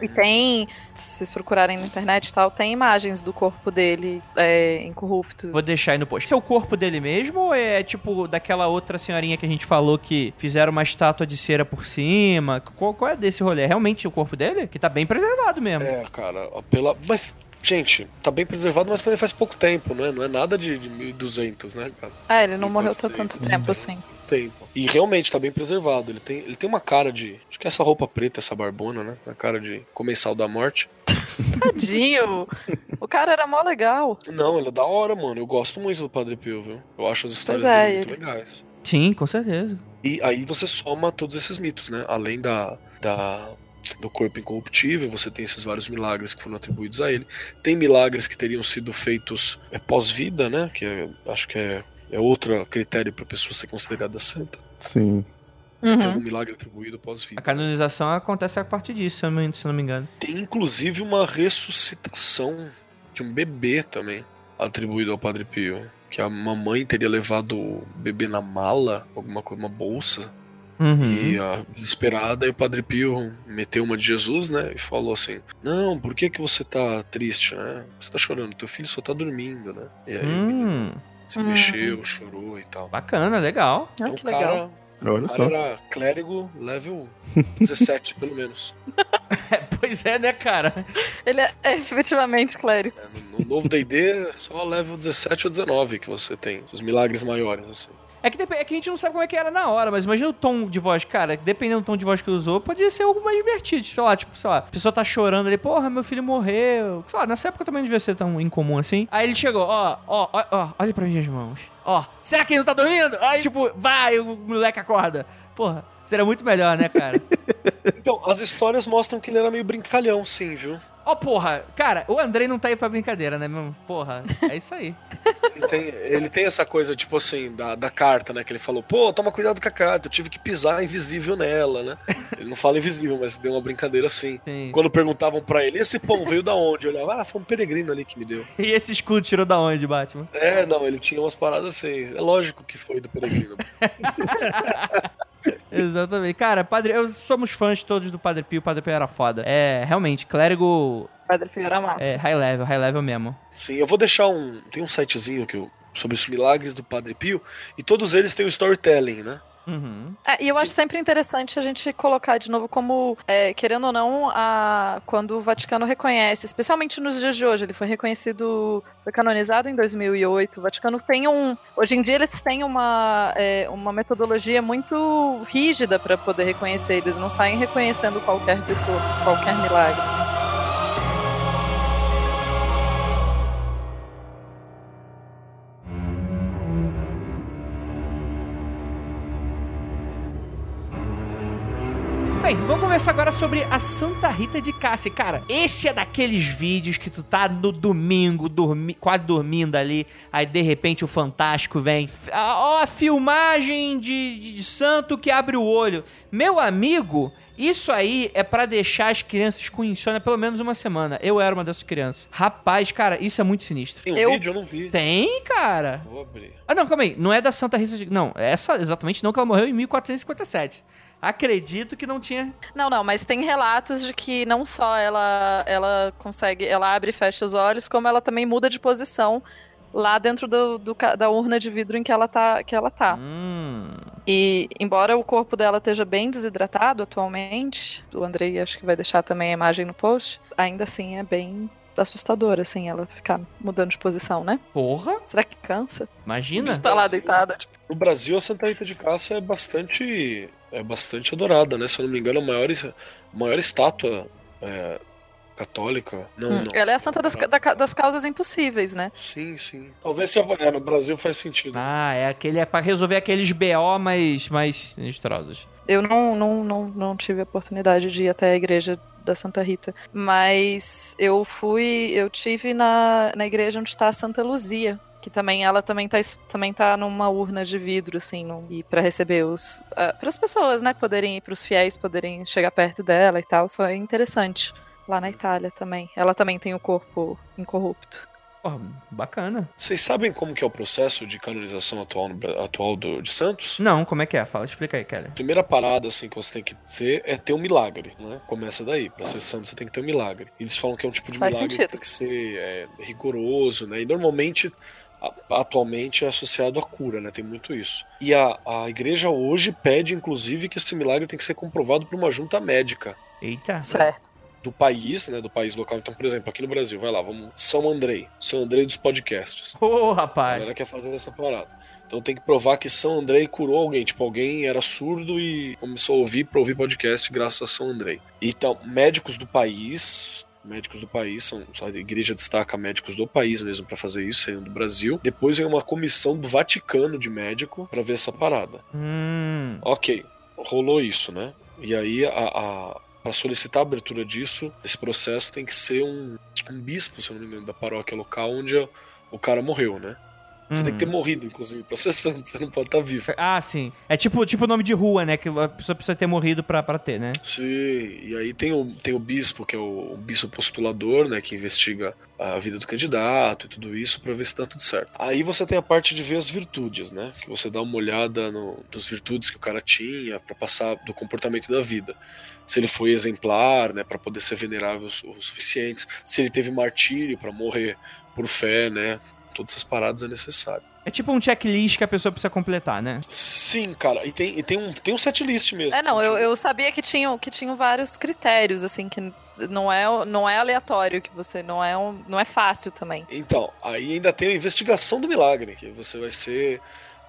E tem, se vocês procurarem na internet e tal, tem imagens do corpo dele é, incorrupto. Vou deixar aí no post. Esse é o corpo dele mesmo ou é tipo daquela outra senhorinha que a gente falou que fizeram uma estátua de cera por cima? Qual, qual é desse rolê? É realmente o corpo dele? Que tá bem preservado mesmo. É, cara, pela. Mas, gente, tá bem preservado, mas também faz pouco tempo, não é? Não é nada de, de 1200, né, cara? Ah, ele não morreu há tanto tempo assim. Tempo. E realmente tá bem preservado. Ele tem, ele tem uma cara de. Acho que é essa roupa preta, essa barbona, né? A cara de comensal da morte. Tadinho! o cara era mó legal. Não, ele é da hora, mano. Eu gosto muito do Padre Pio, viu? Eu acho as histórias é, dele muito ele- legais. Sim, com certeza. E aí você soma todos esses mitos, né? Além da, da do corpo incorruptível, você tem esses vários milagres que foram atribuídos a ele. Tem milagres que teriam sido feitos é, pós-vida, né? Que é- acho que é, é outro critério para pessoa ser considerada santa. Sim. Tem Uhum. algum milagre atribuído A pós-vida. canonização acontece a partir disso, se eu não, se eu não me engano. Tem inclusive uma ressuscitação de um bebê também atribuído ao Padre Pio. Que a mamãe teria levado o bebê na mala, alguma coisa, uma bolsa, Uhum. E a desesperada, e o Padre Pio meteu uma de Jesus, né? E falou assim: Não, por que, que você tá triste, né? Você tá chorando, teu filho só tá dormindo, né? E aí Hum, se Hum. mexeu, chorou e tal. bacana, legal. Ah, Então que o cara, legal. Olha o só. cara era clérigo level 17, pelo menos. É, pois é, né, cara? Ele é, é efetivamente clérigo. É, no, no novo DD, só level 17 ou 19 que você tem. Os milagres maiores, assim. É que, é que a gente não sabe como é que era na hora, mas imagina o tom de voz, cara. Dependendo do tom de voz que usou, podia ser algo mais divertido. Sei lá, tipo, sei lá, a pessoa tá chorando ali, porra, meu filho morreu. Sei lá, nessa época também não devia ser tão incomum assim. Aí ele chegou, ó, ó, ó, ó, olha pra minhas mãos. Ó, será que ele não tá dormindo? Aí, tipo, vai, o moleque acorda. Porra, seria muito melhor, né, cara? Então, as histórias mostram que ele era meio brincalhão, sim, viu? Ó, porra, cara, o Andrei não tá aí pra brincadeira, né, meu? Porra, é isso aí. Ele tem, ele tem essa coisa, tipo assim, da, da carta, né? Que ele falou, pô, toma cuidado com a carta, eu tive que pisar invisível nela, né? Ele não fala invisível, mas deu uma brincadeira assim. Sim. Quando perguntavam pra ele, esse pão veio da onde? Eu olhava, ah, foi um peregrino ali que me deu. E esse escudo tirou da onde, Batman? É, não, ele tinha umas paradas assim. É lógico que foi do peregrino. Exatamente. Cara, padre, eu somos fãs todos do Padre Pio, o Padre Pio era foda. É, realmente, clérigo Padre Pio era massa. é high level, high level mesmo. Sim, eu vou deixar um. Tem um sitezinho que eu, sobre os milagres do Padre Pio, e todos eles têm o storytelling, né? Uhum. É, e eu acho sempre interessante a gente colocar de novo como, é, querendo ou não, a, quando o Vaticano reconhece, especialmente nos dias de hoje, ele foi reconhecido, foi canonizado em 2008. O Vaticano tem um, hoje em dia eles têm uma, é, uma metodologia muito rígida para poder reconhecer. Eles não saem reconhecendo qualquer pessoa, qualquer milagre. Bem, vamos conversar agora sobre a Santa Rita de Cássia. Cara, esse é daqueles vídeos que tu tá no domingo, dormi quase dormindo ali, aí de repente o Fantástico vem. Ó, a filmagem de, de, de santo que abre o olho. Meu amigo, isso aí é para deixar as crianças com insônia pelo menos uma semana. Eu era uma dessas crianças. Rapaz, cara, isso é muito sinistro. Tem um Eu- vídeo? Eu não vi. Tem, cara. Vou abrir. Ah, não, calma aí. Não é da Santa Rita de... Não, essa exatamente não, que ela morreu em 1457. Acredito que não tinha... Não, não, mas tem relatos de que não só ela, ela consegue, ela abre e fecha os olhos, como ela também muda de posição lá dentro do, do da urna de vidro em que ela tá. Que ela tá. Hum... E embora o corpo dela esteja bem desidratado atualmente, o Andrei acho que vai deixar também a imagem no post, ainda assim é bem assustador, assim, ela ficar mudando de posição, né? Porra, Será que cansa? imagina. Estar lá deitada, tipo, No Brasil, a Santa Rita de Cássia é bastante, é bastante adorada, né? Se eu não me engano, a maior, a maior estátua é, católica. Não, hum, não. ela é a santa das, da- das causas impossíveis, né? Sim, sim. Talvez se é, no Brasil faz sentido. Ah, é aquele é para resolver aqueles BO mais mais sinistrosos. Eu não, não, não, não tive a oportunidade de ir até a igreja da Santa Rita, mas eu fui, eu tive na, na igreja onde está a Santa Luzia, que também ela também tá, também tá numa urna de vidro assim, num, e para receber os para as pessoas, né, poderem ir para os fiéis poderem chegar perto dela e tal. Foi interessante. Lá na Itália também. Ela também tem o corpo incorrupto. Porra, bacana. Vocês sabem como que é o processo de canonização atual, no atual do, de Santos? Não, como é que é? Fala, explica aí, Kelly. A primeira parada assim que você tem que ter é ter um milagre, né? Começa daí. Pra ser santo você tem que ter um milagre. Eles falam que é um tipo de Faz milagre sentido. que tem que ser é, rigoroso, né? E normalmente atualmente é associado à cura, né? Tem muito isso. E a, a igreja hoje pede, inclusive, que esse milagre tem que ser comprovado por uma junta médica Eita. Certo. do país, né? Do país local. Então, por exemplo, aqui no Brasil, vai lá, vamos. São Andrei. São Andrei dos podcasts. Ô, A rapaz. galera quer fazer essa parada. Então tem que provar que São Andrei curou alguém. Tipo, alguém era surdo e começou a ouvir para ouvir podcast graças a São Andrei. Então, médicos do país. Médicos do país, são, a igreja destaca médicos do país mesmo para fazer isso, saindo do Brasil. Depois vem uma comissão do Vaticano de médico para ver essa parada. Hum. Ok, rolou isso, né? E aí, a, a, para solicitar a abertura disso, esse processo tem que ser um, um bispo, se eu não me engano, da paróquia local onde a- o cara morreu, né? Você tem que ter Uhum. morrido, inclusive, pra ser santo, você não pode estar vivo. Ah, sim. É tipo tipo nome de rua, né? Que a pessoa precisa ter morrido pra, pra ter, né? Sim, e aí tem o, tem o bispo, que é o, o bispo postulador, né, que investiga a vida do candidato e tudo isso pra ver se tá tudo certo. Aí você tem a parte de ver as virtudes, né, que você dá uma olhada no, nas virtudes que o cara tinha pra passar do comportamento da vida. Se ele foi exemplar, né, para poder ser venerável o, o suficiente, se ele teve martírio pra morrer por fé, né, todas essas paradas é necessário. É tipo um checklist que a pessoa precisa completar, né? Sim, cara, e tem, e tem um tem um setlist mesmo. É, não, eu, Tipo, eu sabia que tinham, que tinham vários critérios, assim, que não é, não é aleatório, que você não é, um, não é fácil também. Então, aí ainda tem a investigação do milagre, que você vai ser.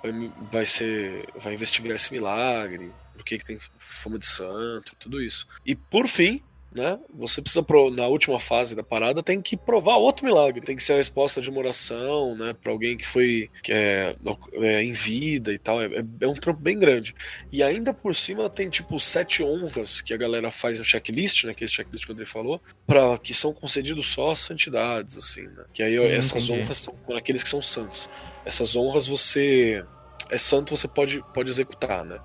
Vai, vai ser. Vai investigar esse milagre, por que, que tem fama de santo, tudo isso. E por fim, né? Você precisa, na última fase da parada, tem que provar outro milagre. Tem que ser a resposta de uma oração, né? Pra alguém que foi que é, é, em vida e tal. É, é- é um trampo bem grande. E ainda por cima tem, tipo, sete honras que a galera faz no checklist, né? Que é esse checklist que o André falou, pra, que são concedidos só às santidades, assim, né? Que aí Hum, essas honras são com aqueles que são santos. Essas honras você. É santo, você pode, pode executar, né?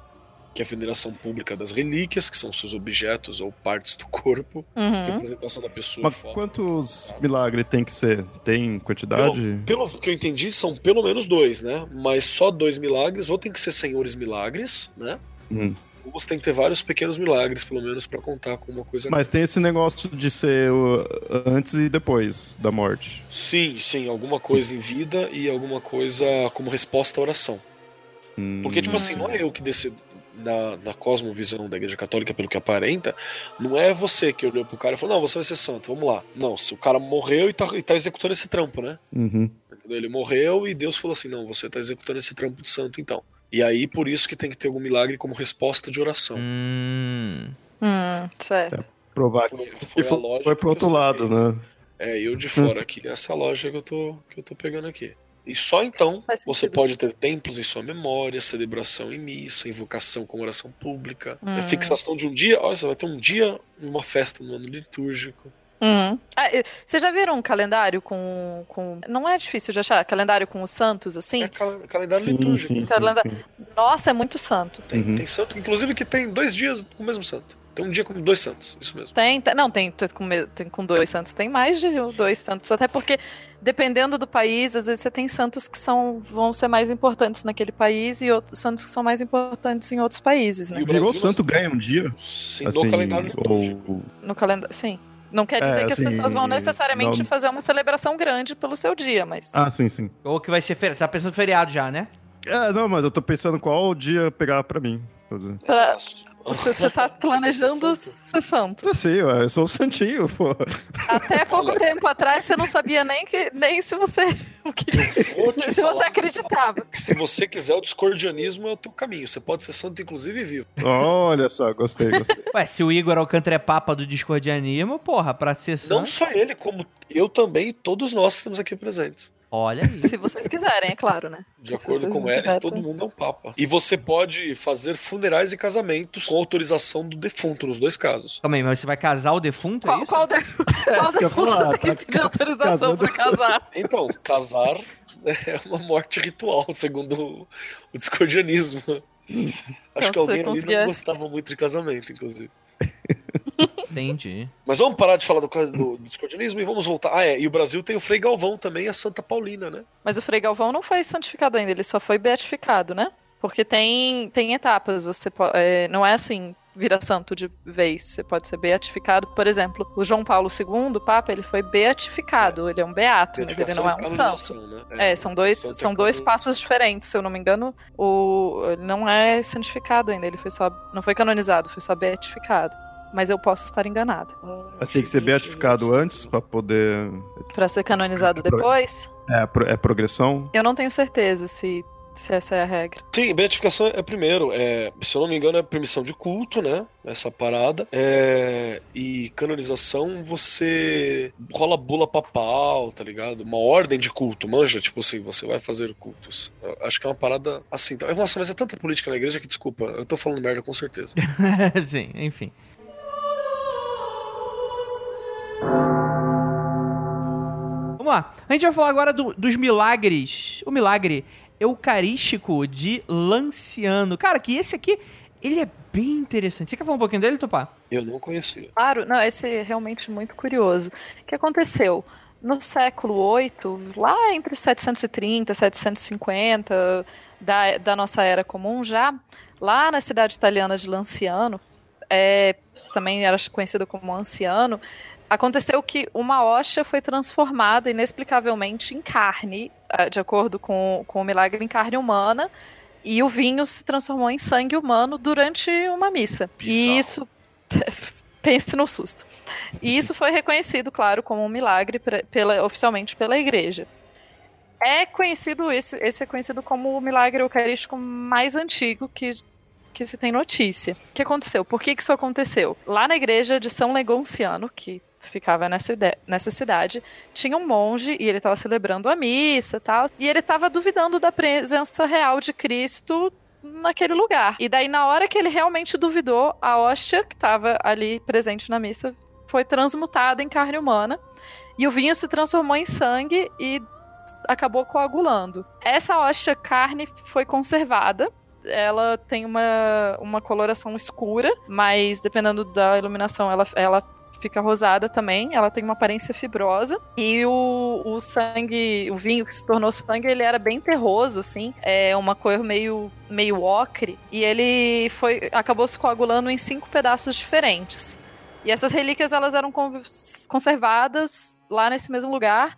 Que é a veneração pública das relíquias, que são seus objetos ou partes do corpo, Uhum. representação da pessoa. Mas foto. quantos milagres tem que ser? Tem quantidade? Pelo que eu entendi, são pelo menos dois, né? Mas só dois milagres, ou tem que ser senhores milagres, né? Hum. Ou você tem que ter vários pequenos milagres, pelo menos, pra contar com uma coisa. Mas tem esse negócio de ser antes e depois da morte. Sim, sim, alguma coisa em vida e alguma coisa como resposta à oração. Hum. Porque, tipo assim, não é eu que decido. Na, na cosmovisão da Igreja Católica, pelo que aparenta, não é você que olhou pro cara e falou: Não, você vai ser santo, vamos lá. Não, se o cara morreu e tá, e tá executando esse trampo, né? Uhum. Ele morreu e Deus falou assim: Não, você tá executando esse trampo de santo então. E aí, por isso que tem que ter algum milagre como resposta de oração. Hum. Hum, certo. Provar. Foi, E foi foi, lógica foi pro outro lado, né? É, eu de fora aqui. Essa é a lógica que eu tô, que eu tô pegando aqui. E só então você pode ter templos em sua memória, celebração em missa, invocação com oração pública, Hum. a fixação de um dia. Olha, você vai ter um dia, uma festa no ano litúrgico. Uhum. Ah, Vocês já viram um calendário com, com. Não é difícil de achar, calendário com os santos, assim? É cal- calendário Sim, litúrgico. sim, sim, Calenda- sim. Nossa, é muito santo. Tem, Uhum. tem santo, inclusive, que tem dois dias com o mesmo santo. Tem um dia com dois santos, isso mesmo. Tem, tem- não, tem, tem com, tem com dois santos, tem mais de dois santos, até porque dependendo do país, às vezes você tem santos que são, vão ser mais importantes naquele país e outros santos que são mais importantes em outros países, né? E o Virou Brasil, santo nós- ganha um dia? Sim, Assim, no calendário litúrgico. ou... No calendário, sim. Não quer É, dizer que assim, as pessoas vão necessariamente não- fazer uma celebração grande pelo seu dia, mas Ah, sim, sim. Ou que vai ser feriado. Tá pensando feriado já, né? É, não, mas eu tô pensando qual dia pegar pra mim. pra- você, você tá planejando ser santo. Assim, ué, eu sou o santinho, pô. Até pouco Olha. tempo atrás você não sabia nem, que, nem se você se você falar acreditava. que Se você quiser, o discordianismo é o teu caminho. Você pode ser santo, inclusive, vivo. Olha só, gostei, gostei. Ué, se o Igor Alcântara é papa do discordianismo, porra, pra ser Não santo. só ele, como eu também e todos nós que estamos aqui presentes. Olha aí. Se vocês quiserem, é claro, né? De Se acordo com quiserem, todo mundo é um papa. E você pode fazer funerais e casamentos com autorização do defunto, nos dois casos. Calma aí, mas você vai casar o defunto, é Qual, isso? qual, de, qual eu ia defunto falar, tem tá que pedir autorização casando. pra casar? Então, casar é uma morte ritual, segundo o- discordianismo. Acho Então, que alguém ali não gostava muito de casamento, inclusive. Entendi. Mas vamos parar de falar do, do, do discordianismo e vamos voltar. Ah, é, e o Brasil tem o Frei Galvão também e a Santa Paulina, né? Mas o Frei Galvão não foi santificado ainda, ele só foi beatificado, né? Porque tem, tem etapas, você é, não é assim, vira santo de vez, você pode ser beatificado. Por exemplo, o João Paulo II, o Papa, ele foi beatificado, ele é um beato, mas ele não é um santo. né? É, são dois, é são dois passos diferentes, se eu não me engano. O, ele não é santificado ainda, ele foi só. Não foi canonizado, foi só beatificado. Mas eu posso estar enganada. Mas tem que ser beatificado antes pra poder. Pra ser canonizado depois, É, é progressão? eu não tenho certeza se, se essa é a regra. Sim, beatificação é primeiro. É, se eu não me engano, é permissão de culto, né? Essa parada. É, e canonização, você rola bula papal, tá ligado? Uma ordem de culto, manja? Tipo assim, você vai fazer cultos. Eu acho que é uma parada assim. Tá? Nossa, mas é tanta política na igreja que, desculpa, eu tô falando merda com certeza. Sim, enfim. Vamos lá. A gente vai falar agora do- dos milagres. O milagre eucarístico de Lanciano. Cara, que esse aqui, ele é bem interessante. Você quer falar um pouquinho dele, Tupá? Eu não conhecia. Claro, não, esse é realmente muito curioso. O que aconteceu? No século VIII, lá entre 730 e 750 da, da nossa era comum já, lá na cidade italiana de Lanciano, é, também era conhecida como Anciano, aconteceu que uma hóstia foi transformada inexplicavelmente em carne, ah, de acordo com, com o milagre em carne humana, e o vinho se transformou em sangue humano durante uma missa. E isso pense no susto. E isso foi reconhecido, claro, como um milagre pela, oficialmente pela igreja. É conhecido, esse, esse é conhecido como o milagre eucarístico mais antigo que, que se tem notícia. O que aconteceu? Por que, que isso aconteceu? Lá na igreja de São Legonciano, que ficava nessa, nessa cidade, tinha um monge e ele estava celebrando a missa tal, e ele estava duvidando da presença real de Cristo naquele lugar. E daí, na hora que ele realmente duvidou, a hóstia que estava ali presente na missa foi transmutada em carne humana e o vinho se transformou em sangue e acabou coagulando. Essa hóstia carne foi conservada. Ela tem uma, uma coloração escura, mas dependendo da iluminação, ela, ela fica rosada também. Ela tem uma aparência fibrosa. E o, o sangue, o vinho que se tornou sangue, ele era bem terroso, assim. É uma cor meio, meio ocre. E ele foi acabou se coagulando em cinco pedaços diferentes. E essas relíquias elas eram con- conservadas lá nesse mesmo lugar.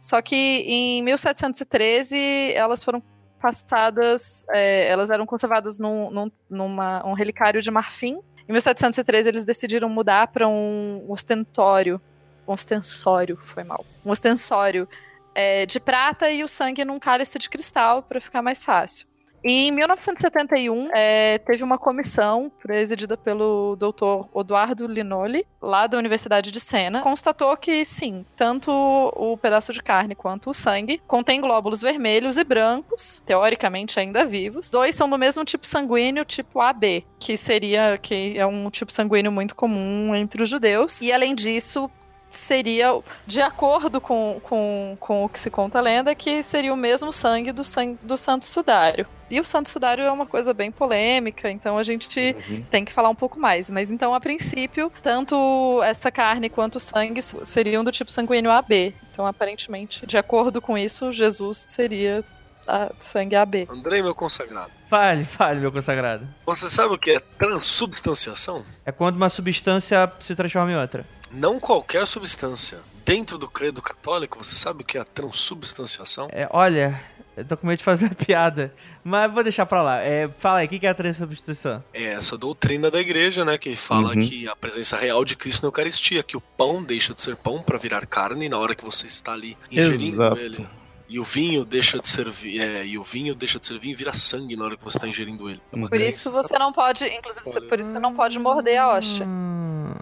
Só que em 1713 elas foram passadas, é, elas eram conservadas num, num numa, um relicário de marfim. Em 1713 eles decidiram mudar para um ostentório, ostensório, foi mal, um ostensório é, de prata e o sangue num cálice de cristal para ficar mais fácil. Em 1971, é, teve uma comissão presidida pelo Dr. Eduardo Linoli, lá da Universidade de Sena, constatou que sim, tanto o pedaço de carne quanto o sangue contém glóbulos vermelhos e brancos, teoricamente ainda vivos. Dois são do mesmo tipo sanguíneo, tipo AB, que seria que é um tipo sanguíneo muito comum entre os judeus. E além disso, seria, de acordo com, com, com o que se conta a lenda, que seria o mesmo sangue do, sangue do Santo Sudário. E o Santo Sudário é uma coisa bem polêmica, então a gente uhum. tem que falar um pouco mais. Mas então, a princípio, tanto essa carne quanto o sangue seriam do tipo sanguíneo AB. Então, aparentemente, de acordo com isso, Jesus seria a sangue AB. Andrei, meu consagrado. Fale, fale, meu consagrado. Você sabe o que é transubstanciação? É quando uma substância se transforma em outra. Não qualquer substância. Dentro do credo católico, você sabe o que é a transubstanciação? É, olha, eu tô com medo de fazer a piada, mas vou deixar pra lá. É, fala aí, o que é a transubstanciação? É essa doutrina da igreja, né, que fala uhum. que a presença real de Cristo na Eucaristia, que o pão deixa de ser pão para virar carne na hora que você está ali ingerindo Exato. ele. E o vinho deixa de ser é, e o vinho deixa de ser vinho e vira sangue na hora que você está ingerindo ele. Por isso você não pode, inclusive, por isso você não pode morder a hóstia. Hum.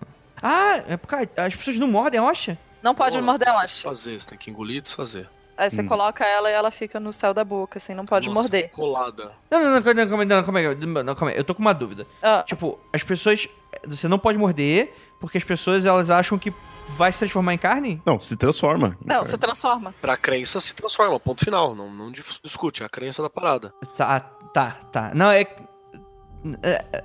Ah, é porque as pessoas não mordem a hóstia? Não pode Pô, morder a hóstia. Fazer, você tem que engolir e desfazer. Aí você hum. coloca ela e ela fica no céu da boca, assim, não pode Nossa, morder. colada. Não, não, não, calma aí, não, calma aí, não, calma aí, eu tô com uma dúvida. Ah. Tipo, as pessoas, você não pode morder porque as pessoas, elas acham que vai se transformar em carne? Não, se transforma. Não, se transforma. Pra crença, se transforma, ponto final, não, não discute, é a crença da parada. Tá, tá, tá. Não, é... é, é,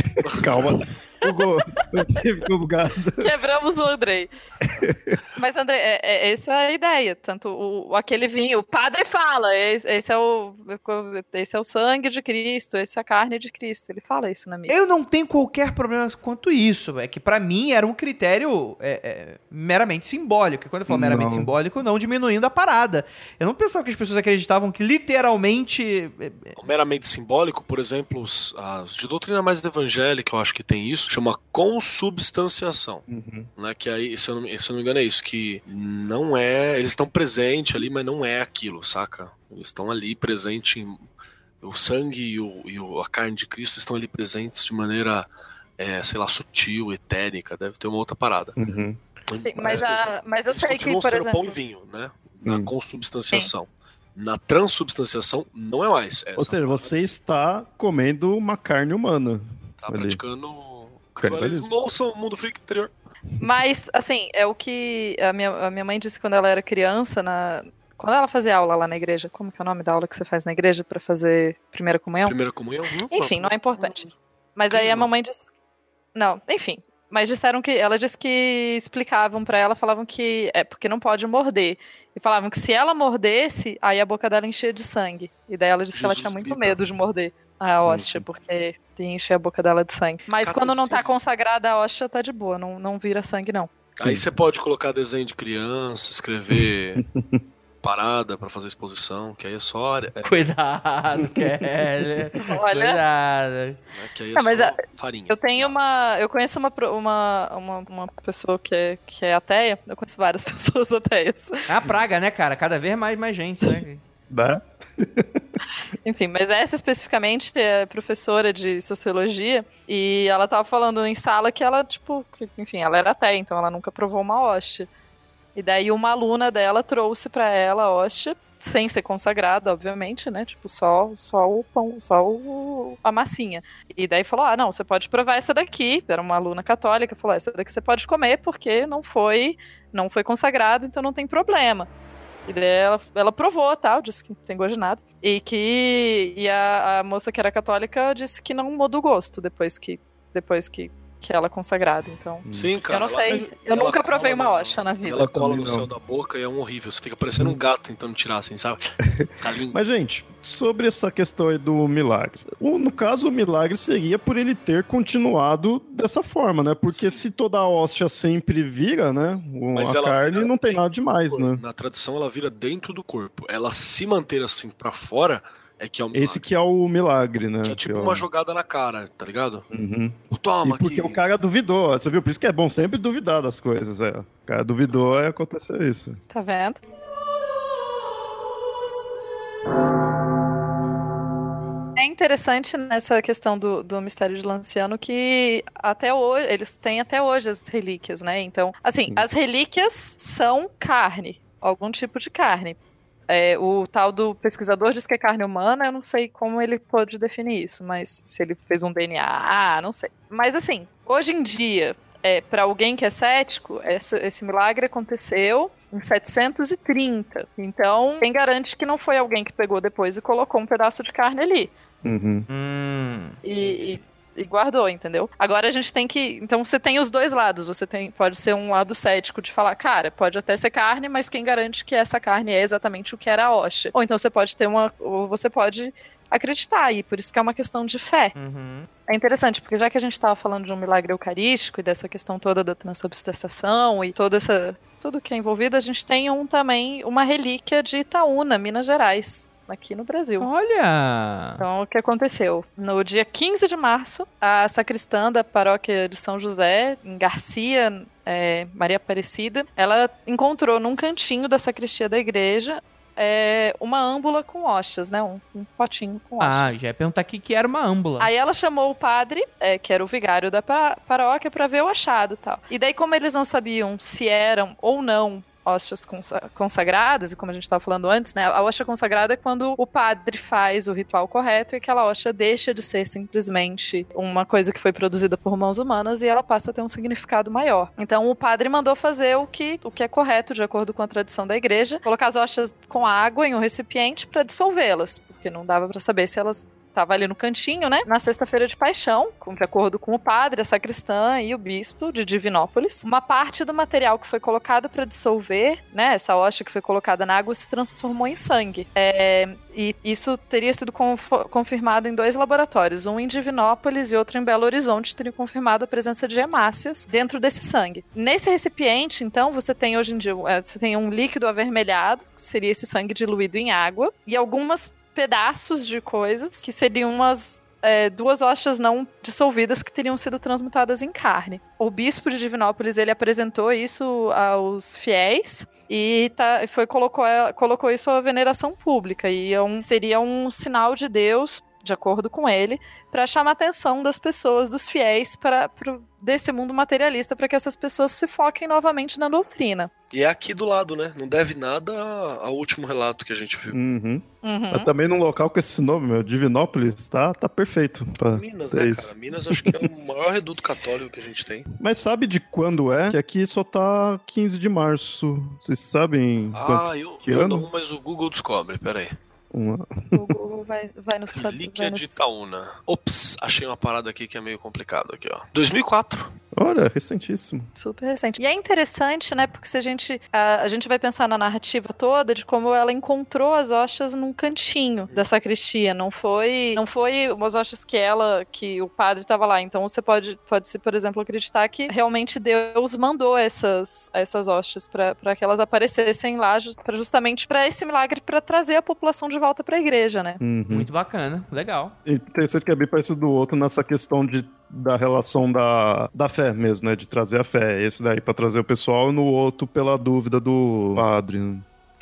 Calma. Bugou. Ficou bugado. Quebramos o Andrei. Mas, Andrei, é, é, essa é a ideia. Tanto o, aquele vinho, o padre fala, esse, esse, é o, esse é o sangue de Cristo, esse é a carne de Cristo. Ele fala isso na missa. Eu não tenho qualquer problema quanto isso. É que para mim era um critério é, é, meramente simbólico. E quando eu falo meramente simbólico, não diminuindo a parada. Eu não pensava que as pessoas acreditavam que literalmente. É, é meramente simbólico, por exemplo, os, os de doutrina mais evangélica, eu acho que tem isso chama consubstanciação. Uhum. Né, que aí, se eu, não, se eu não me engano, é isso, que não é. Eles estão presentes ali, mas não é aquilo, saca? Eles estão ali presentes em. O sangue e, o, e o, a carne de Cristo estão ali presentes de maneira, é, sei lá, sutil, etérica, deve ter uma outra parada. Uhum. Sim, mas, a, mas eu sei que, por exemplo... pão e vinho, né? Na hum. consubstanciação. Sim. Na transubstanciação, não é mais. Ou seja, você está comendo uma carne humana. Tá ali. praticando Canibalismo. Ouçam o Mundo Freak interior. Mas, assim, é o que a minha, a minha mãe disse quando ela era criança, na, quando ela fazia aula lá na igreja. Como que é o nome da aula que você faz na igreja para fazer primeira comunhão? Primeira comunhão? Hum, enfim, não é importante. Mas aí a mamãe disse. Não, enfim. Mas disseram que. Ela disse que explicavam para ela, falavam que é porque não pode morder. E falavam que se ela mordesse, aí a boca dela enchia de sangue. E daí ela disse Jesus que ela tinha muito medo de morder a hóstia, uhum. porque enche a boca dela de sangue. Mas quando não tá consagrada a hóstia, tá de boa, não, não vira sangue, não. Aí você pode colocar desenho de criança, escrever parada para fazer exposição, que aí é só. É... Cuidado, Kelly. Olha. Cuidado. É, que aí é, é mas a, farinha. Eu tenho uma. Eu conheço uma, uma, uma, uma, pessoa que é, que é ateia. Eu conheço várias pessoas ateias. É a praga, né, cara? Cada vez mais, mais gente, né? Dá. Enfim, mas essa especificamente é professora de sociologia e ela tava falando em sala que ela, tipo, que, enfim, ela era até, então ela nunca provou uma hóstia. E daí uma aluna dela trouxe para ela a hóstia, sem ser consagrada, obviamente, né? Tipo, só, só o pão, só o, a massinha. E daí falou: ah, não, você pode provar essa daqui. Era uma aluna católica, falou: essa daqui você pode comer porque não foi, não foi consagrada, então não tem problema. E daí ela, ela provou, tal, disse que não tem gosto de nada. E que. E a, a moça que era católica disse que não muda o gosto depois que. Depois que que ela é consagrada, então. Sim, cara. eu não ela- sei, eu ela nunca provei uma ostra na vida. Ela cola no céu da boca e é um horrível. Você fica parecendo um gato tentando tirar, assim, sabe? Calinho. Mas, gente, sobre essa questão aí do milagre. O- no caso, o milagre seria por ele ter continuado dessa forma, né? Porque se toda a hóstia sempre vira, né? o- Mas a ela carne vira não tem nada demais, né? Na tradição, ela vira dentro do corpo. Ela se manter assim pra fora é que é um Esse que é o milagre, né? que é tipo Que é o- uma jogada na cara, tá ligado? Uhum. Toma e porque aqui. o cara duvidou, você viu? Por isso que é bom sempre duvidar das coisas, é. O cara duvidou e aconteceu isso. Tá vendo? É interessante nessa questão do, do mistério de Lanciano que até hoje eles têm até hoje as relíquias, né? Então, assim, Sim. as relíquias são carne, algum tipo de carne. É, o tal do pesquisador diz que é carne humana, eu não sei como ele pode definir isso, mas se ele fez um DNA, não sei. Mas assim, hoje em dia, é, para alguém que é cético, essa- esse milagre aconteceu em 730. Então, quem garante que não foi alguém que pegou depois e colocou um pedaço de carne ali Uhum. Hum. e, e- e guardou, entendeu? Agora a gente tem que. Então você tem os dois lados. Você tem. Pode ser um lado cético de falar, cara, pode até ser carne, mas quem garante que essa carne é exatamente o que era a hoxa? Ou então você pode ter uma. Ou você pode acreditar, e por isso que é uma questão de fé. Uhum. É interessante, porque já que a gente estava falando de um milagre eucarístico e dessa questão toda da transubstanciação e toda essa tudo que é envolvido, a gente tem um também uma relíquia de Itaúna, Minas Gerais, aqui no Brasil. Olha! Então, o que aconteceu? No dia 15 de março, a sacristã da paróquia de São José, em Garcia, é, Maria Aparecida, ela encontrou num cantinho da sacristia da igreja é, uma âmbula com hostias, né? Um, um potinho com Ah, hostias. já ia perguntar aqui que era uma âmbula. Aí ela chamou o padre, é, que era o vigário da pa- paróquia, pra ver o achado e tal. E daí, como eles não sabiam se eram ou não hóstias consa- consagradas, e como a gente estava falando antes, né? A hóstia consagrada é quando o padre faz o ritual correto e aquela hóstia deixa de ser simplesmente uma coisa que foi produzida por mãos humanas e ela passa a ter um significado maior. Então o padre mandou fazer o que, o que é correto, de acordo com a tradição da igreja, colocar as hóstias com água em um recipiente para dissolvê-las, porque não dava para saber se elas Tava ali no cantinho, né? Na sexta-feira de paixão, de acordo com o padre, a sacristã e o bispo de Divinópolis. Uma parte do material que foi colocado para dissolver, né? Essa hóstia que foi colocada na água se transformou em sangue. É, e isso teria sido confirmado em dois laboratórios, um em Divinópolis e outro em Belo Horizonte, teriam confirmado a presença de hemácias dentro desse sangue. Nesse recipiente, então, você tem hoje em dia é, você tem um líquido avermelhado, que seria esse sangue diluído em água, e algumas pedaços de coisas que seriam umas é, duas hóstias não dissolvidas que teriam sido transmutadas em carne. O bispo de Divinópolis ele apresentou isso aos fiéis e tá, foi colocou, colocou isso à veneração pública e é um, seria um sinal de Deus de acordo com ele, para chamar a atenção das pessoas, dos fiéis, para pro- desse mundo materialista, para que essas pessoas se foquem novamente na doutrina. E é aqui do lado, né? Não deve nada ao último relato que a gente viu. Uhum. Uhum. Mas também num local com esse nome, meu, Divinópolis, tá, tá perfeito. pra Minas, né, isso. cara? Minas acho que é o maior reduto católico que a gente tem. Mas sabe de quando é? Que aqui só tá 15 de março. Vocês sabem quanto? Ah, eu, que eu ano? não, mas o Google descobre, peraí. Uma... O Google vai, vai nos saber. Relíquia de Itaúna. Ops, achei uma parada aqui que é meio complicado aqui, ó. 2004. Olha, recentíssimo. Super recente. E é interessante, né? Porque se a gente. A, a gente vai pensar na narrativa toda de como ela encontrou as hostias num cantinho da sacristia. Não foi. Não foi umas hostias que ela. que o padre estava lá. Então você pode, pode se, por exemplo, acreditar que realmente Deus mandou essas, essas hostias para que elas aparecessem lá pra, justamente para esse milagre, para trazer a população de volta para a igreja, né? Uhum. Muito bacana, legal. E interessante que é bem parecido do outro nessa questão de, da relação da, da fé mesmo, né? De trazer a fé. Esse daí pra trazer o pessoal e no outro pela dúvida do padre. né?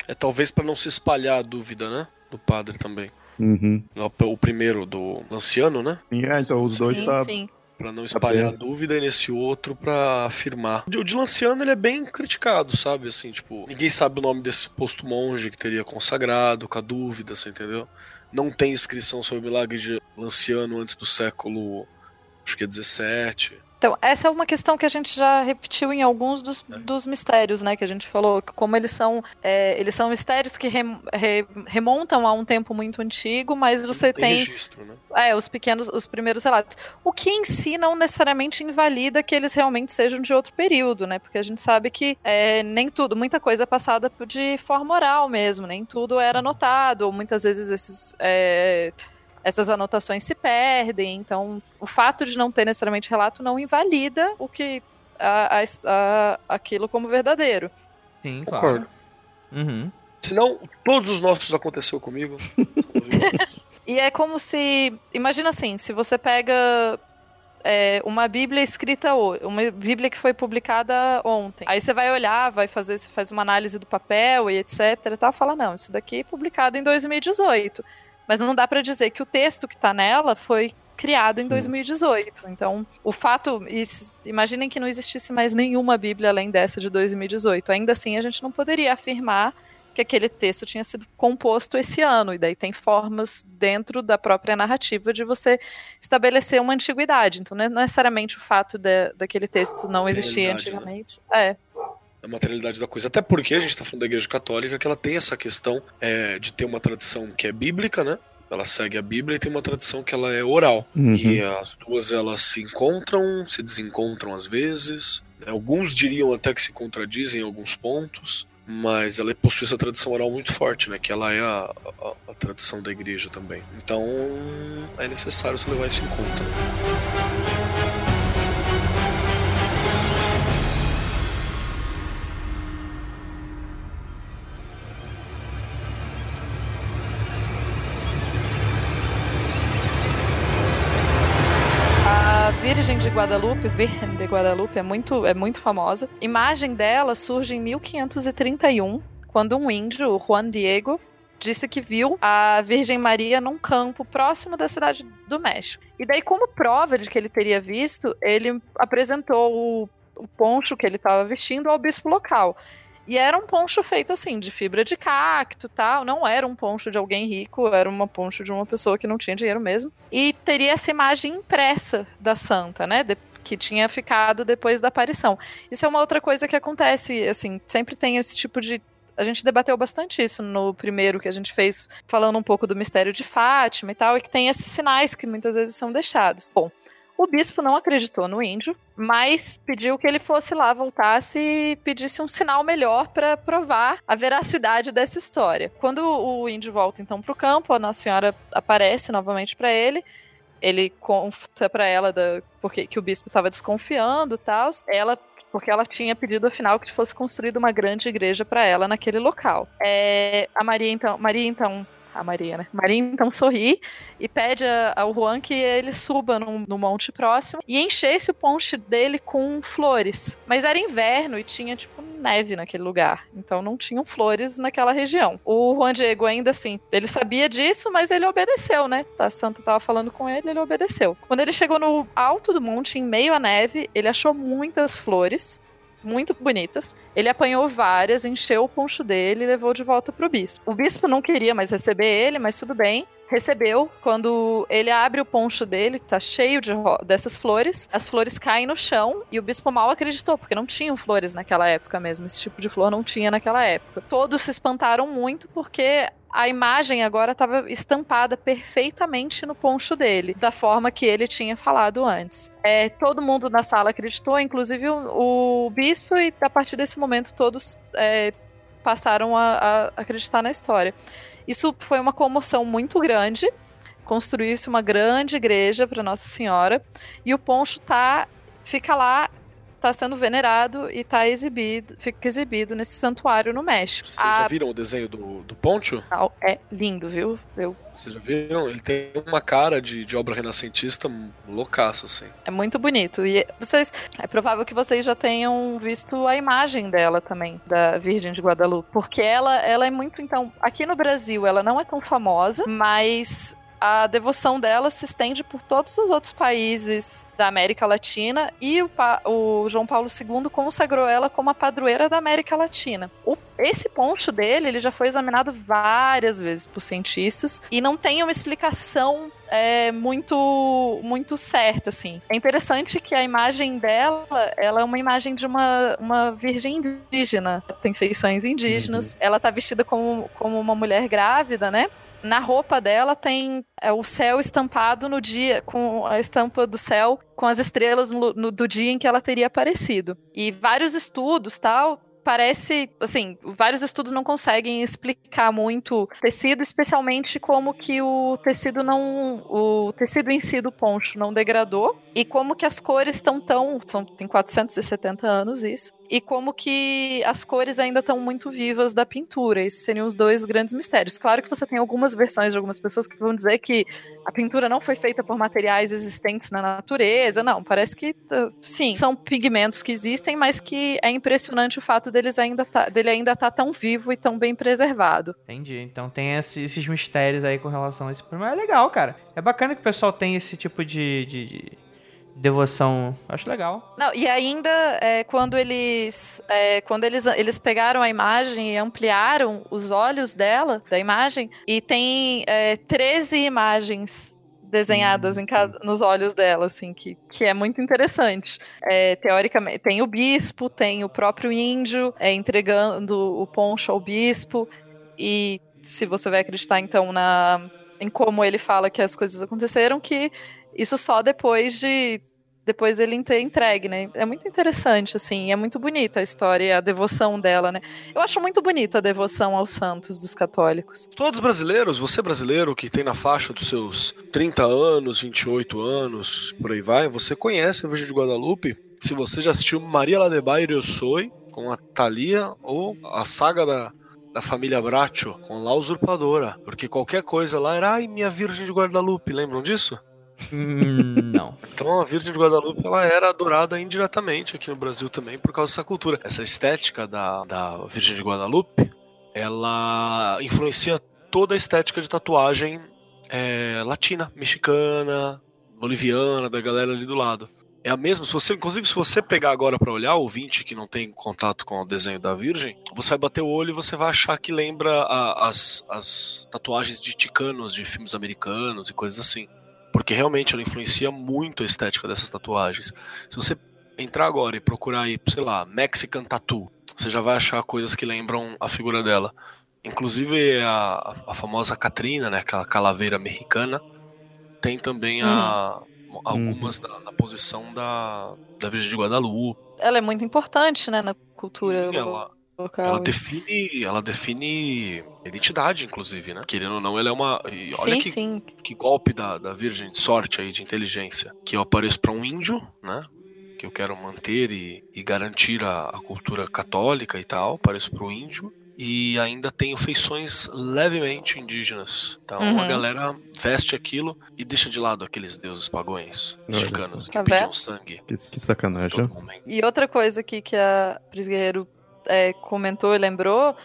É talvez pra não se espalhar a dúvida, né? Do padre também. Uhum. O primeiro do anciano, né? É, então os dois sim, tá. sim. Pra não espalhar a Apenas. dúvida e nesse outro pra afirmar. O de Lanciano ele é bem criticado, sabe? Assim, tipo, ninguém sabe o nome desse posto monge que teria consagrado, com a dúvida, você entendeu? Não tem inscrição sobre o milagre de Lanciano antes do século Acho que é 17. Então, essa é uma questão que a gente já repetiu em alguns dos, É. dos mistérios, né? Que a gente falou, que como eles são, é, eles são mistérios que rem- re- remontam a um tempo muito antigo, mas você Não tem registro, né? É, os pequenos, os primeiros relatos. O que em si não necessariamente invalida que eles realmente sejam de outro período, né? Porque a gente sabe que é, nem tudo, muita coisa é passada de forma oral mesmo, nem tudo era anotado, ou muitas vezes esses. Essas anotações se perdem, então o fato de não ter necessariamente relato não invalida o que a- a- a- aquilo como verdadeiro. Sim, Concordo. claro. Uhum. Senão, todos os nossos aconteceu comigo. E é como se. Imagina assim, se você pega é, uma Bíblia escrita hoje, uma Bíblia que foi publicada ontem. Aí você vai olhar, vai fazer, você faz uma análise do papel e etc. E tal, fala, não, isso daqui é publicado em 2018. Mas não dá pra dizer que o texto que tá nela foi criado em Sim. 2018. Então, o fato. Imaginem que não existisse mais nenhuma Bíblia além dessa de 2018. Ainda assim, a gente não poderia afirmar que aquele texto tinha sido composto esse ano, e daí tem formas dentro da própria narrativa de você estabelecer uma antiguidade. Então, não é necessariamente o fato de- daquele texto não existir né? antigamente. É. a materialidade da coisa. Até porque a gente está falando da Igreja Católica, que ela tem essa questão é, de ter uma tradição que é bíblica, né? Ela segue a Bíblia e tem uma tradição que ela é oral. Uhum. E as duas elas se encontram, se desencontram às vezes. Alguns diriam até que se contradizem em alguns pontos, mas ela possui essa tradição oral muito forte, né? Que ela é a, a- a tradição da igreja também. Então é necessário se levar isso em conta. Guadalupe, Virgem de Guadalupe, é muito, é muito famosa. Imagem dela surge em 1531, quando um índio, o Juan Diego, disse que viu a Virgem Maria num campo próximo da cidade do México. E daí, como prova de que ele teria visto, ele apresentou o, o poncho que ele estava vestindo ao bispo local. E era um poncho feito assim, de fibra de cacto tal. Não era um poncho de alguém rico, era uma poncho de uma pessoa que não tinha dinheiro mesmo. E teria essa imagem impressa da santa, né? de- que tinha ficado depois da aparição. Isso é uma outra coisa que acontece, assim, sempre tem esse tipo de. A gente debateu bastante isso no primeiro que a gente fez, falando um pouco do mistério de Fátima e tal, e que tem esses sinais que muitas vezes são deixados. Bom, o bispo não acreditou no índio, mas pediu que ele fosse lá, voltasse e pedisse um sinal melhor para provar a veracidade dessa história. Quando o índio volta então para o campo, a Nossa Senhora aparece novamente para ele. Ele conta para ela da, porque que o bispo estava desconfiando, tal. Ela porque ela tinha pedido afinal que fosse construída uma grande igreja para ela naquele local. É, a Maria então, Maria então a Maria, né? Maria então sorri e pede a- ao Juan que ele suba num, no monte próximo e enchesse o ponche dele com flores. Mas era inverno e tinha, tipo, neve naquele lugar. Então não tinham flores naquela região. O Juan Diego ainda assim, ele sabia disso, mas ele obedeceu, né? A santa tava falando com ele, ele obedeceu. Quando ele chegou no alto do monte, em meio à neve, ele achou muitas flores muito bonitas. Ele apanhou várias, encheu o poncho dele e levou de volta pro bispo. O bispo não queria mais receber ele, mas tudo bem. Recebeu. Quando ele abre o poncho dele, tá cheio de dessas flores. As flores caem no chão e o bispo mal acreditou, porque não tinham flores naquela época mesmo. Esse tipo de flor não tinha naquela época. Todos se espantaram muito porque a imagem agora estava estampada perfeitamente no poncho dele, da forma que ele tinha falado antes. É, todo mundo na sala acreditou, inclusive o, o bispo, e a partir desse momento todos é, passaram a, a acreditar na história. Isso foi uma comoção muito grande. Construiu-se uma grande igreja para Nossa Senhora e o poncho tá fica lá, tá sendo venerado e tá exibido, fica exibido nesse santuário no México. Vocês já A- viram o desenho do, do Poncho? é lindo, viu? Eu Vocês já viram? Ele tem uma cara de, de obra renascentista loucaça, assim. É muito bonito. E vocês. É provável que vocês já tenham visto a imagem dela também, da Virgem de Guadalupe. Porque ela, ela é muito. Então, aqui no Brasil ela não é tão famosa, mas. A devoção dela se estende por todos os outros países da América Latina e o, pa- o João Paulo II consagrou ela como a padroeira da América Latina. O- esse poncho dele ele já foi examinado várias vezes por cientistas e não tem uma explicação é muito muito certa, assim. É interessante que a imagem dela, ela é uma imagem de uma, uma virgem indígena. Tem feições indígenas. Ela tá vestida como, como uma mulher grávida, né? Na roupa dela tem é, o céu estampado no dia, com a estampa do céu, com as estrelas no- no- do dia em que ela teria aparecido. E vários estudos, tal, parece, assim, vários estudos não conseguem explicar muito o tecido, especialmente como que o tecido não, o tecido em si do poncho não degradou e como que as cores estão tão, são tem 470 anos isso. E como que as cores ainda estão muito vivas da pintura. Esses seriam os dois grandes mistérios. Claro que você tem algumas versões de algumas pessoas que vão dizer que a pintura não foi feita por materiais existentes na natureza. Não, parece que sim, são pigmentos que existem, mas que é impressionante o fato deles ainda tá, dele ainda estar tão vivo e tão bem preservado. Entendi. Então tem esse- esses mistérios aí com relação a esse problema. É legal, cara. É bacana que o pessoal tem esse tipo de, de- de devoção. Acho legal. Não, e ainda é, quando eles é, quando eles, eles pegaram a imagem e ampliaram os olhos dela, da imagem, e tem é, 13 imagens desenhadas em cada, nos olhos dela, assim, que, que é muito interessante. É, teoricamente, tem o bispo, tem o próprio índio é, entregando o poncho ao bispo, e se você vai acreditar, então, na, em como ele fala que as coisas aconteceram, que isso só depois de depois ele ter entregue, né? É muito interessante, assim, é muito bonita a história, a devoção dela, né? Eu acho muito bonita a devoção aos santos dos católicos. Todos brasileiros, você brasileiro que tem na faixa dos seus 30 anos, 28 anos, por aí vai, você conhece a Virgem de Guadalupe? Se você já assistiu Maria Ladebair Eu Soy, com a Thalia, ou a saga da, da família Bracho, com La Usurpadora. Porque qualquer coisa lá era, ai, minha Virgem de Guadalupe, lembram disso? Não. Então a Virgem de Guadalupe ela era adorada indiretamente aqui no Brasil também por causa dessa cultura. Essa estética da, da Virgem de Guadalupe, ela influencia toda a estética de tatuagem é, latina, mexicana, boliviana, da galera ali do lado. É a mesma, se você, inclusive se você pegar agora pra olhar, o ouvinte que não tem contato com o desenho da Virgem, você vai bater o olho e você vai achar que lembra a- as, as tatuagens de ticanos de filmes americanos e coisas assim. Porque realmente ela influencia muito a estética dessas tatuagens. Se você entrar agora e procurar aí, sei lá, Mexican Tattoo, você já vai achar coisas que lembram a figura dela. Inclusive a, a famosa Catrina, né, aquela calaveira mexicana, tem também a, algumas da, da posição da, da Virgem de Guadalupe. Ela é muito importante, né, na cultura Sim, ela, local. ela define, ela define identidade, inclusive, né? Querendo ou não, ela é uma. e olha sim, que, sim. que golpe da, da Virgem de sorte aí, de inteligência. Que eu apareço para um índio, né? Que eu quero manter e, e garantir a, a cultura católica e tal. Apareço para o índio. E ainda tenho feições levemente indígenas. Então Uhum. a galera veste aquilo e deixa de lado aqueles deuses pagões mexicanos só. que Tá pediam sangue Que, que sacanagem. E outra coisa aqui que a Pris Guerreiro é, comentou e lembrou,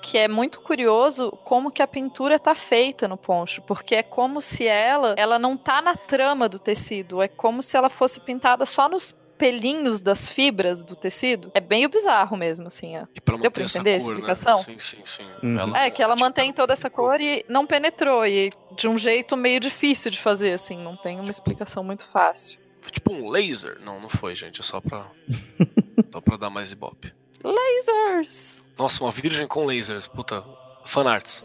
que é muito curioso como que a pintura tá feita no poncho, porque é como se ela, ela não tá na trama do tecido, é como se ela fosse pintada só nos pelinhos das fibras do tecido. É bem bizarro mesmo, assim. E pra Deu pra essa entender a cor, explicação? Né? Sim, sim, sim. Uhum. É, que ela mantém toda essa cor e não penetrou, e de um jeito meio difícil de fazer, assim, não tem uma explicação muito fácil. Foi tipo um laser. Não, não foi, gente. É só pra. só pra dar mais ibope. Lasers! Nossa, uma virgem com lasers. Puta. Fanarts.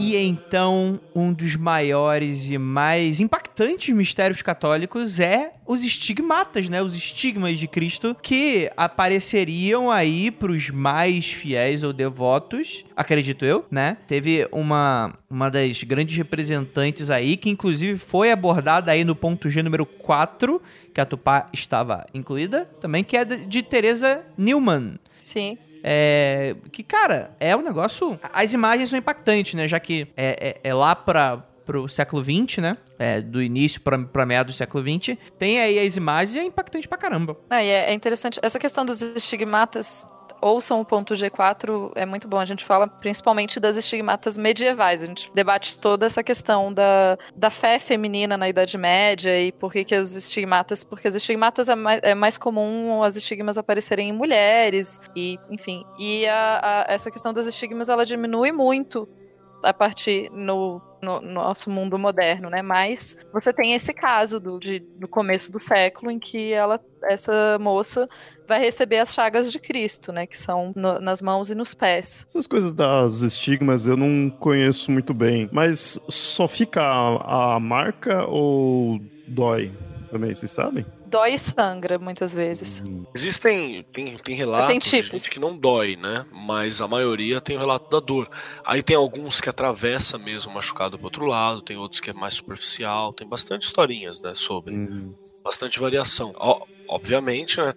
E então, um dos maiores e mais impactantes mistérios católicos é os estigmatas, né? Os estigmas de Cristo que apareceriam aí pros mais fiéis ou devotos, acredito eu, né? Teve uma, uma das grandes representantes aí, que inclusive foi abordada aí no ponto G número 4, que a Tupá estava incluída, também, que é de, Teresa Newman. Sim. É, que, cara, é um negócio. As imagens são impactantes, né? Já que é, é, é lá para pro século XX, né? É, do início pra, pra meados do século XX. Tem aí as imagens e é impactante pra caramba. É, é interessante. Essa questão dos estigmatas ouçam o ponto G4, é muito bom. A gente fala principalmente das estigmatas medievais. A gente debate toda essa questão da, da fé feminina na Idade Média e por que, que os estigmatas. Porque as estigmatas é mais, é mais comum as estigmas aparecerem em mulheres, e enfim. E a, a, essa questão das estigmas ela diminui muito a partir no, no, nosso mundo moderno, né? Mas você tem esse caso do, de, do começo do século em que ela, essa moça vai receber as chagas de Cristo, né? Que são no, nas mãos e nos pés. Essas coisas das estigmas eu não conheço muito bem, mas só fica a, a marca ou dói também, vocês sabem? Dói e sangra muitas vezes. Existem, tem, tem relatos Tem de tipos. gente que não dói, né? Mas a maioria tem o relato da dor. Aí tem alguns que atravessa mesmo machucado pro outro lado, tem outros que é mais superficial, tem bastante historinhas, né, sobre. Hum. Bastante variação. Ó, obviamente, né,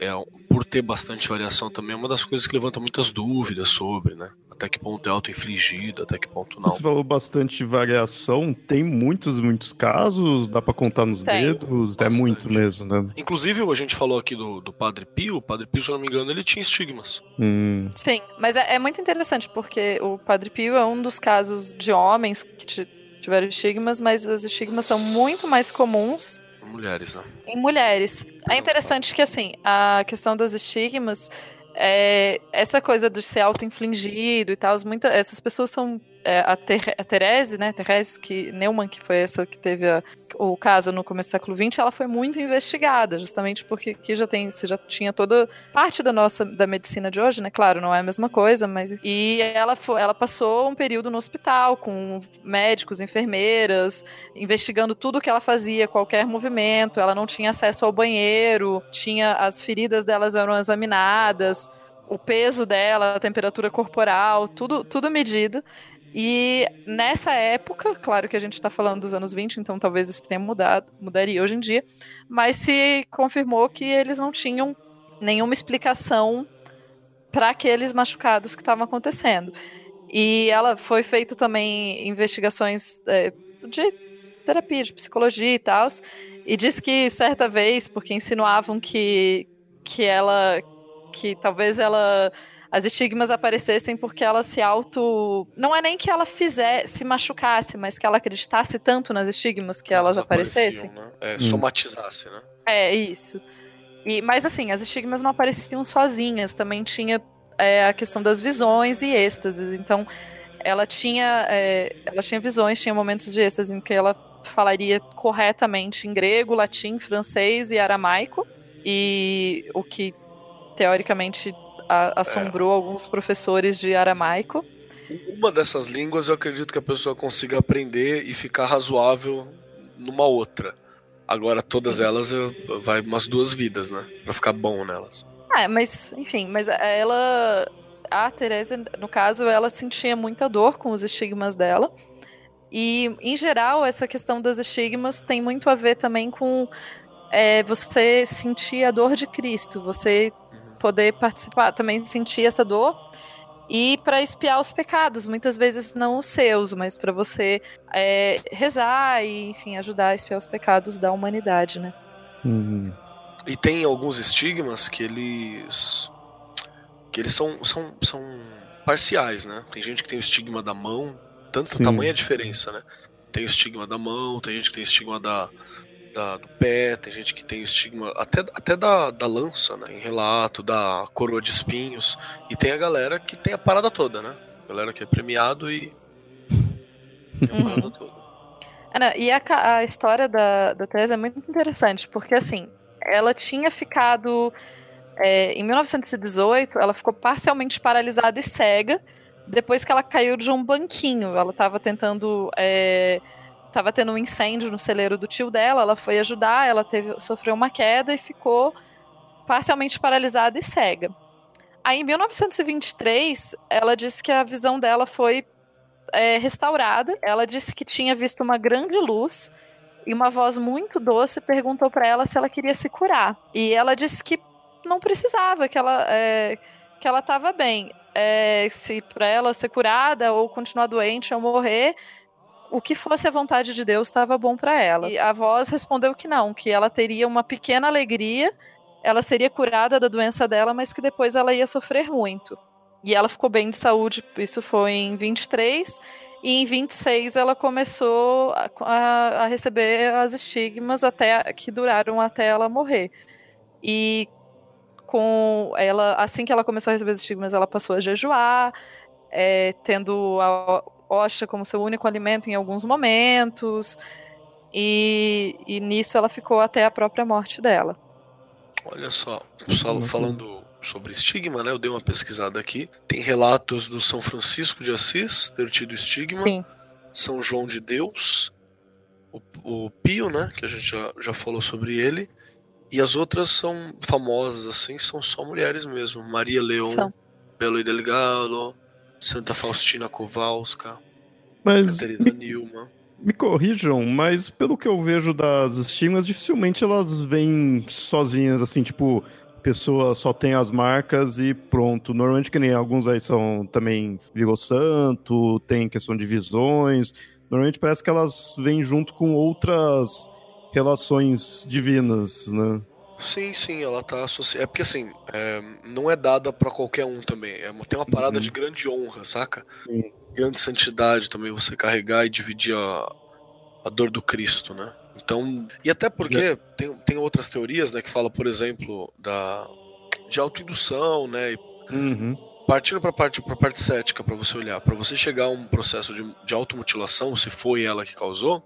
é, por ter bastante variação também é uma das coisas que levanta muitas dúvidas sobre, né? Até que ponto é auto-infligido, até que ponto não. Você falou bastante variação, tem muitos, muitos casos, dá pra contar nos Tem. dedos, é Bastante. muito mesmo, né? Inclusive, a gente falou aqui do, do Padre Pio, o Padre Pio, se eu não me engano, ele tinha estigmas. Hum, Sim, mas é, é muito interessante porque o Padre Pio é um dos casos de homens que ti- tiveram estigmas, mas os estigmas são muito mais comuns Mulheres, né? em mulheres. É interessante que, assim, a questão das estigmas, é, essa coisa de ser auto-infligido e tal, essas pessoas são. É, a, Ter, a Therese, né? Therese que, Neumann, que foi essa que teve a- o caso no começo do século XX, ela foi muito investigada, justamente porque aqui já tem, você já tinha toda parte da nossa da medicina de hoje, né? Claro, não é a mesma coisa, mas e ela foi, ela passou um período no hospital com médicos, enfermeiras, investigando tudo que ela fazia, qualquer movimento. Ela não tinha acesso ao banheiro, tinha as feridas delas eram examinadas, o peso dela, a temperatura corporal, tudo, tudo medido. E nessa época, claro que a gente está falando dos anos 20, então talvez isso tenha mudado, mudaria hoje em dia, mas se confirmou que eles não tinham nenhuma explicação para aqueles machucados que estavam acontecendo. E ela foi feita também investigações é, de terapia, de psicologia e tal, e diz que certa vez, porque insinuavam que, que ela, que talvez ela as estigmas aparecessem porque ela se auto. Não é nem que ela fizesse, se machucasse, mas que ela acreditasse tanto nas estigmas que elas aparecessem. apareciam, Né? É, Somatizasse, né? É, isso. E, mas assim, as estigmas não apareciam sozinhas, também tinha é, a questão das visões e êxtases. Então, ela tinha, é, ela tinha visões, tinha momentos de êxtase em que ela falaria corretamente em grego, latim, francês e aramaico. E o que, teoricamente, a- assombrou alguns professores de aramaico. Uma dessas línguas eu acredito que a pessoa consiga aprender e ficar razoável numa outra. Agora, todas elas eu- vai umas duas vidas, né? Pra ficar bom nelas. Ah, mas, enfim, mas ela. A Teresa, no caso, ela sentia muita dor com os estigmas dela. E, em geral, essa questão dos estigmas tem muito a ver também com é, você sentir a dor de Cristo, você poder participar, também sentir essa dor. E para espiar os pecados, muitas vezes não os seus, mas para você é, rezar e, enfim, ajudar a espiar os pecados da humanidade, né? hum. E tem alguns estigmas que eles. que eles são, são, são parciais, né? Tem gente que tem o estigma da mão, tanto Sim. é a diferença, né? Tem o estigma da mão, tem gente que tem o estigma da, da- do pé, tem gente que tem estigma até, até da, da lança, né? Em relato, da coroa de espinhos. E tem a galera que tem a parada toda, né? A galera que é premiado e. tem a Uhum. parada toda. Ah, não, e a, a história da, da Teresa é muito interessante, porque assim, ela tinha ficado. é, em 1918, ela ficou parcialmente paralisada e cega depois que ela caiu de um banquinho. Ela estava tentando. É, tava tendo um incêndio no celeiro do tio dela, ela foi ajudar, ela teve, sofreu uma queda e ficou parcialmente paralisada e cega. Aí, em 1923, ela disse que a visão dela foi é, restaurada. Ela disse que tinha visto uma grande luz e uma voz muito doce perguntou para ela se ela queria se curar. E ela disse que não precisava, que ela é, que ela estava bem. É, se para ela ser curada ou continuar doente ou morrer, o que fosse a vontade de Deus estava bom para ela. E a voz respondeu que não, que ela teria uma pequena alegria ela seria curada da doença dela, mas que depois ela ia sofrer muito. E ela ficou bem de saúde, isso foi em 23. E em 26 ela começou a, a, receber as estigmas até que duraram até ela morrer. E com ela, assim que ela começou a receber os estigmas, ela passou a jejuar, é, tendo a ostra como seu único alimento em alguns momentos. E, e nisso ela ficou até a própria morte dela. Olha só, só falando sobre estigma, né? Eu dei uma pesquisada aqui. Tem relatos do São Francisco de Assis ter tido estigma. Sim. São João de Deus, o, o Pio, né? Que a gente já, já falou sobre ele. E as outras são famosas, assim, são só mulheres mesmo. Maria Leão, São. Belo e Delgado, Santa Faustina Kowalska, Mas Caterina Nilma. me corrijam, mas pelo que eu vejo das estigmas, dificilmente elas vêm sozinhas, assim, tipo, pessoa só tem as marcas e pronto. Normalmente que nem alguns aí são também virou santo, tem questão de visões. Normalmente parece que elas vêm junto com outras relações divinas, né? Sim, sim, ela tá associada. É porque assim, é, não é dada pra qualquer um também. É uma- tem uma parada Uhum. de grande honra, saca? Sim. Grande santidade também você carregar e dividir a, a dor do Cristo, né? Então. E até porque tem, tem outras teorias, né, que fala, por exemplo, da de autoindução, né? E Uhum. partindo pra parte, pra parte cética, pra você olhar, pra você chegar a um processo de, de automutilação, se foi ela que causou,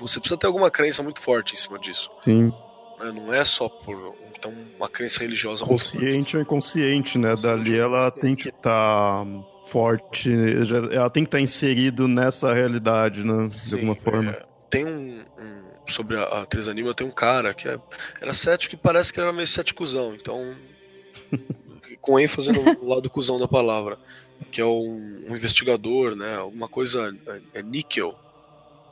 você precisa ter alguma crença muito forte em cima disso. Sim. Né? Não é só por então, uma crença religiosa forte. Consciente ou inconsciente, né? Consciente Dali ela tem que estar forte, já- ela tem que estar inserido nessa realidade, né? De Sim, alguma forma. é, tem um, um- Sobre a, a atriz anima, tem um cara que é- era cético e parece que era meio céticozão, então. com ênfase no, no lado cuzão da palavra. Que é um, um investigador, né? Alguma coisa. É, é níquel.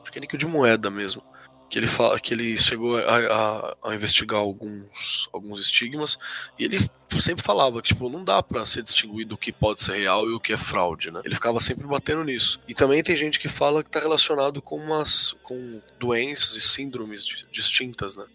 Acho que é níquel de moeda mesmo. Que ele fala que ele chegou a, a- a investigar alguns, alguns estigmas e ele sempre falava que tipo, não dá pra ser distinguido o que pode ser real e o que é fraude, né? Ele ficava sempre batendo nisso. E também tem gente que fala que tá relacionado com umas com doenças e síndromes di- distintas, né?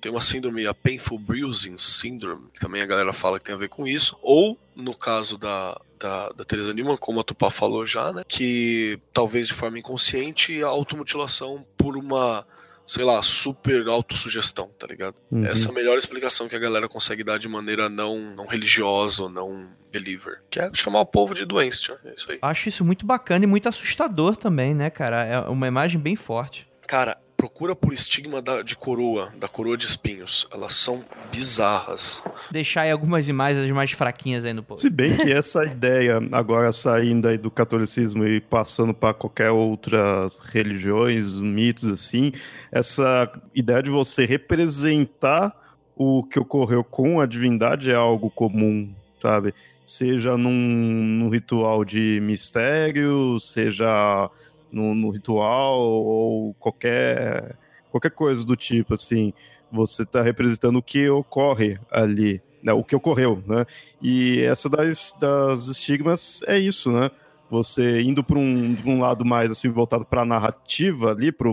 Tem uma síndrome, a Painful Bruising Syndrome, que também a galera fala que tem a ver com isso. Ou, no caso da, da, da Teresa Newman, como a Tupá falou já, né? Que talvez de forma inconsciente a automutilação por uma, sei lá, super autossugestão, tá ligado? Uhum. Essa é a melhor explicação que a galera consegue dar de maneira não, não religiosa ou não believer. Que é chamar o povo de doente, tia. é isso aí. Acho isso muito bacana e muito assustador também, né, cara? É uma imagem bem forte. Cara, procura por estigma da- de coroa, da coroa de espinhos. Elas são bizarras. Deixar aí algumas imagens mais fraquinhas aí no post. Se bem que essa ideia, agora saindo aí do catolicismo e passando para qualquer outras religiões, mitos assim, essa ideia de você representar o que ocorreu com a divindade é algo comum, sabe? Seja num, num ritual de mistério, seja no, no ritual ou qualquer, qualquer coisa do tipo, assim. Você está representando o que ocorre ali, né? o que ocorreu, né? E essa das, das estigmas é isso, né? Você indo para um, um lado mais assim voltado para a narrativa ali, para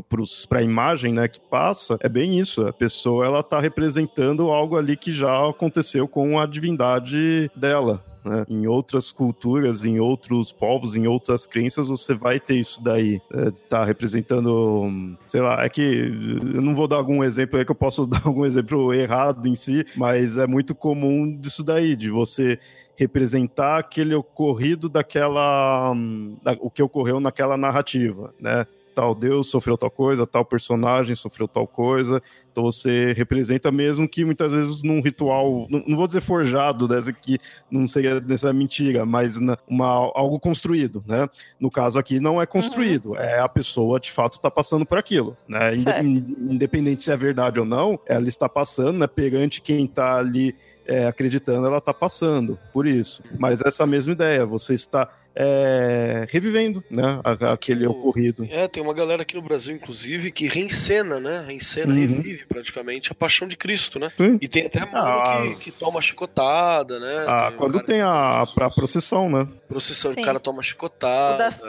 a imagem, né, que passa, é bem isso. A pessoa ela tá representando algo ali que já aconteceu com a divindade dela. Né? Em outras culturas, em outros povos, em outras crenças, você vai ter isso daí. É, tá representando, sei lá, é que eu não vou dar algum exemplo aí que eu posso dar algum exemplo errado em si, mas é muito comum disso daí, de você representar aquele ocorrido daquela. hum, da- o que ocorreu naquela narrativa, né? Tal Deus sofreu tal coisa, tal personagem sofreu tal coisa. Então você representa mesmo que muitas vezes num ritual, não, não vou dizer forjado, dessa que não seria nessa mentira, mas na- uma, algo construído, né? No caso aqui não é construído, é a pessoa de fato está passando por aquilo, né? Independente se é verdade ou não, ela está passando, né? Perante quem está ali é, acreditando, ela está passando por isso. Mas essa mesma ideia, você está é, revivendo, né? a- aquele o- ocorrido. É, tem uma galera aqui no Brasil, inclusive, que reencena, né? Reencena, Uhum. revive praticamente a paixão de Cristo, né? Sim. E tem até mano Ah, que, que toma chicotada, né? Ah, um quando tem que a, pra procissão, né? procissão, Sim. o cara toma chicotada. Das-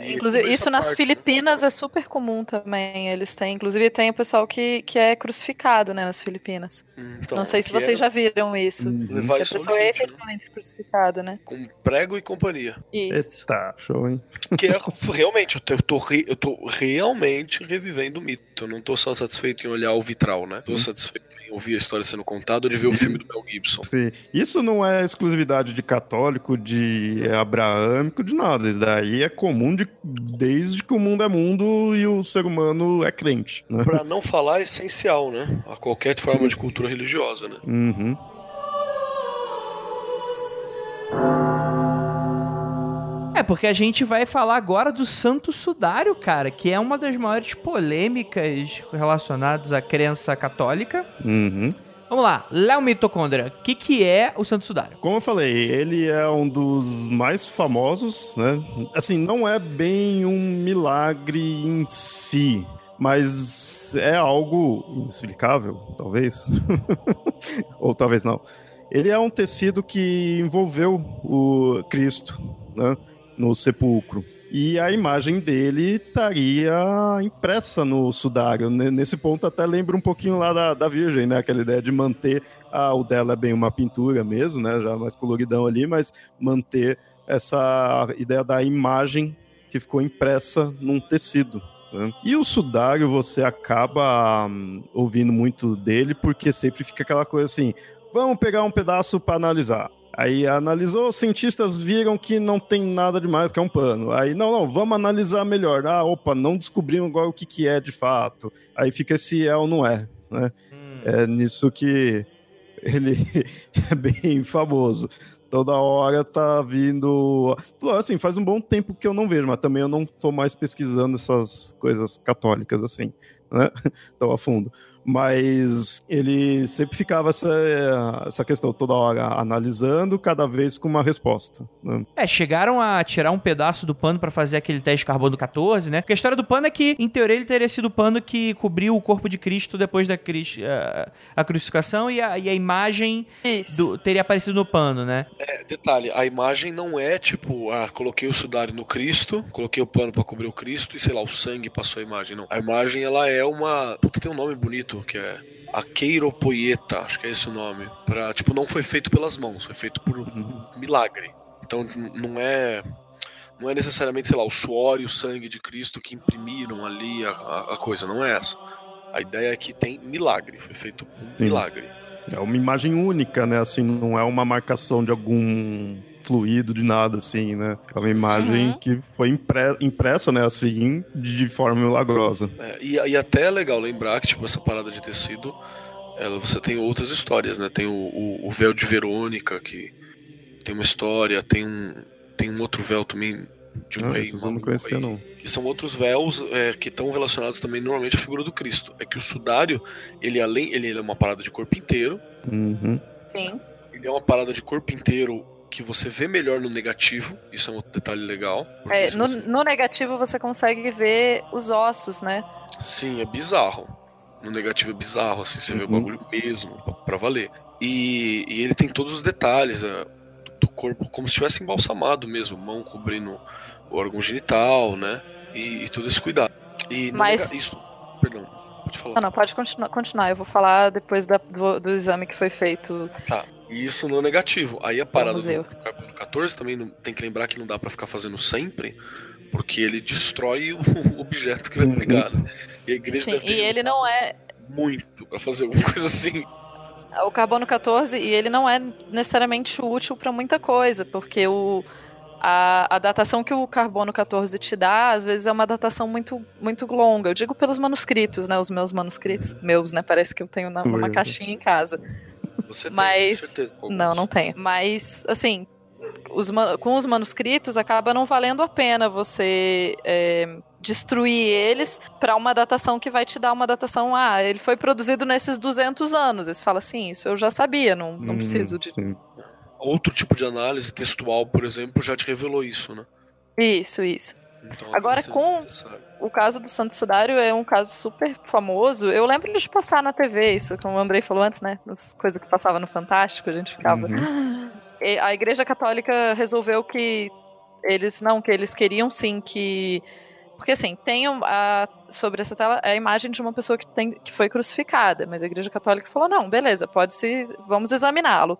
e Inclusive, isso nas parte, né? Filipinas é super comum também. Eles têm. Inclusive, tem o pessoal que, que é crucificado, né, nas Filipinas. Então, Não sei se é vocês já viram isso. Uhum. a pessoa é limite, né? efetivamente crucificada, né? Com prego e companhia. Isso. Eita, show, hein? Que é realmente, eu tô, eu tô re- eu tô realmente revivendo o mito. Eu não tô só satisfeito em olhar o vitral, né? Tô satisfeito em ouvir a história sendo contada ou de ver o filme do Mel Gibson. Sim. Isso não é exclusividade de católico, de abraâmico, de nada. Isso daí é comum de, desde que o mundo é mundo e o ser humano é crente. Né? Pra não falar essencial, né? A qualquer forma de cultura religiosa, né? Uhum. É, porque a gente vai falar agora do Santo Sudário, cara, que é uma das maiores polêmicas relacionadas à crença católica. Uhum. Vamos lá, Léo Mitocôndria, o que, que é o Santo Sudário? Como eu falei, ele é um dos mais famosos, né? Assim, não é bem um milagre em si, mas é algo inexplicável, talvez. Ou talvez não. Ele é um tecido que envolveu o Cristo, né? No sepulcro. E a imagem dele estaria impressa no sudário. Nesse ponto, até lembra um pouquinho lá da, da Virgem, né? Aquela ideia de manter. Ah, o dela é bem uma pintura mesmo, né? Já mais coloridão ali, mas manter essa ideia da imagem que ficou impressa num tecido. né? E o sudário você acaba hum, ouvindo muito dele, porque sempre fica aquela coisa assim: vamos pegar um pedaço para analisar. Aí analisou, os cientistas viram que não tem nada demais, que é um pano. Aí, não, não, vamos analisar melhor. Ah, opa, não descobrimos agora o que, que é de fato. Aí fica esse é ou não é, né? É nisso que ele é bem famoso. Toda hora tá vindo. Assim, faz um bom tempo que eu não vejo, mas também eu não tô mais pesquisando essas coisas católicas assim, né? Tão a fundo. Mas ele sempre ficava essa, essa questão toda hora analisando, cada vez com uma resposta. né? É, chegaram a tirar um pedaço do pano pra fazer aquele teste de carbono 14, né? Porque a história do pano é que, em teoria, ele teria sido o pano que cobriu o corpo de Cristo depois da cris- a, a crucificação e a, e a imagem do- teria aparecido no pano, né? É, detalhe, a imagem não é tipo, ah, coloquei o sudário no Cristo, coloquei o pano pra cobrir o Cristo e sei lá, o sangue passou a imagem. Não. A imagem ela é uma. Puta, tem um nome bonito que é. A queiropoieta, acho que é esse o nome. Pra, tipo, não foi feito pelas mãos, foi feito por milagre. Então não é. Não é necessariamente, sei lá, o suor e o sangue de Cristo que imprimiram ali a, a- a coisa, não é essa. A ideia é que tem milagre, foi feito um Sim. milagre. É uma imagem única, né? Assim, não é uma marcação de algum fluido, de nada, assim, né? É uma imagem Uhum. que foi impre- impressa, né? Assim, de forma milagrosa. É, e, e até é legal lembrar que, tipo, essa parada de tecido, ela, você tem outras histórias, né? Tem o, o, o véu de Verônica, que tem uma história, tem um, tem um outro véu também de um Ah, rei. não aí, não. Que são outros véus é, que estão relacionados também normalmente à figura do Cristo. É que o sudário, ele além, ele, ele é uma parada de corpo inteiro, Uhum. Sim. ele é uma parada de corpo inteiro que você vê melhor no negativo, isso é um outro detalhe legal. É, no, você- no negativo você consegue ver os ossos, né? Sim, é bizarro. No negativo é bizarro, assim, você vê o Uhum. bagulho mesmo, pra, pra valer. E, e ele tem todos os detalhes é, do, corpo, como se estivesse embalsamado mesmo, mão cobrindo o órgão genital, né? E, e todo esse cuidado. E no Mas- nega- Isso, perdão, pode falar. Não, não, pode continuar, continuar. Eu vou falar depois da- do, do exame que foi feito. Tá. E isso no negativo. Aí a parada do carbono 14 também não, tem que lembrar que não dá pra ficar fazendo sempre, porque ele destrói o objeto que vai Uhum. pegar, né? E a igreja Sim, deve ter e ele não é. muito pra fazer alguma coisa assim. O carbono 14, e ele não é necessariamente útil para muita coisa, porque o, a, a datação que o carbono 14 te dá, às vezes é uma datação muito, muito longa. Eu digo pelos manuscritos, né? Os meus manuscritos. Meus, né? Parece que eu tenho na- numa Ui. caixinha em casa. Você tem, Mas- com certeza. Não, não tenho. Mas, assim, os com os manuscritos acaba não valendo a pena você é, destruir eles para uma datação que vai te dar uma datação. Ah, ele foi produzido nesses 200 anos. Você fala assim, isso eu já sabia, não, não Hum, preciso de. sim. outro tipo de análise textual, por exemplo, já te revelou isso, né? Isso, isso. Então, Agora, seria com- necessário. O caso do Santo Sudário é um caso super famoso. Eu lembro de passar na TV, isso, como o Andrei falou antes, né? As coisas que passava no Fantástico, a gente ficava. Uhum. A Igreja Católica resolveu que eles não, que eles queriam sim que porque assim, tem a, sobre essa tela a imagem de uma pessoa que, tem, que foi crucificada, mas a Igreja Católica falou: não, beleza, pode se. Vamos examiná-lo.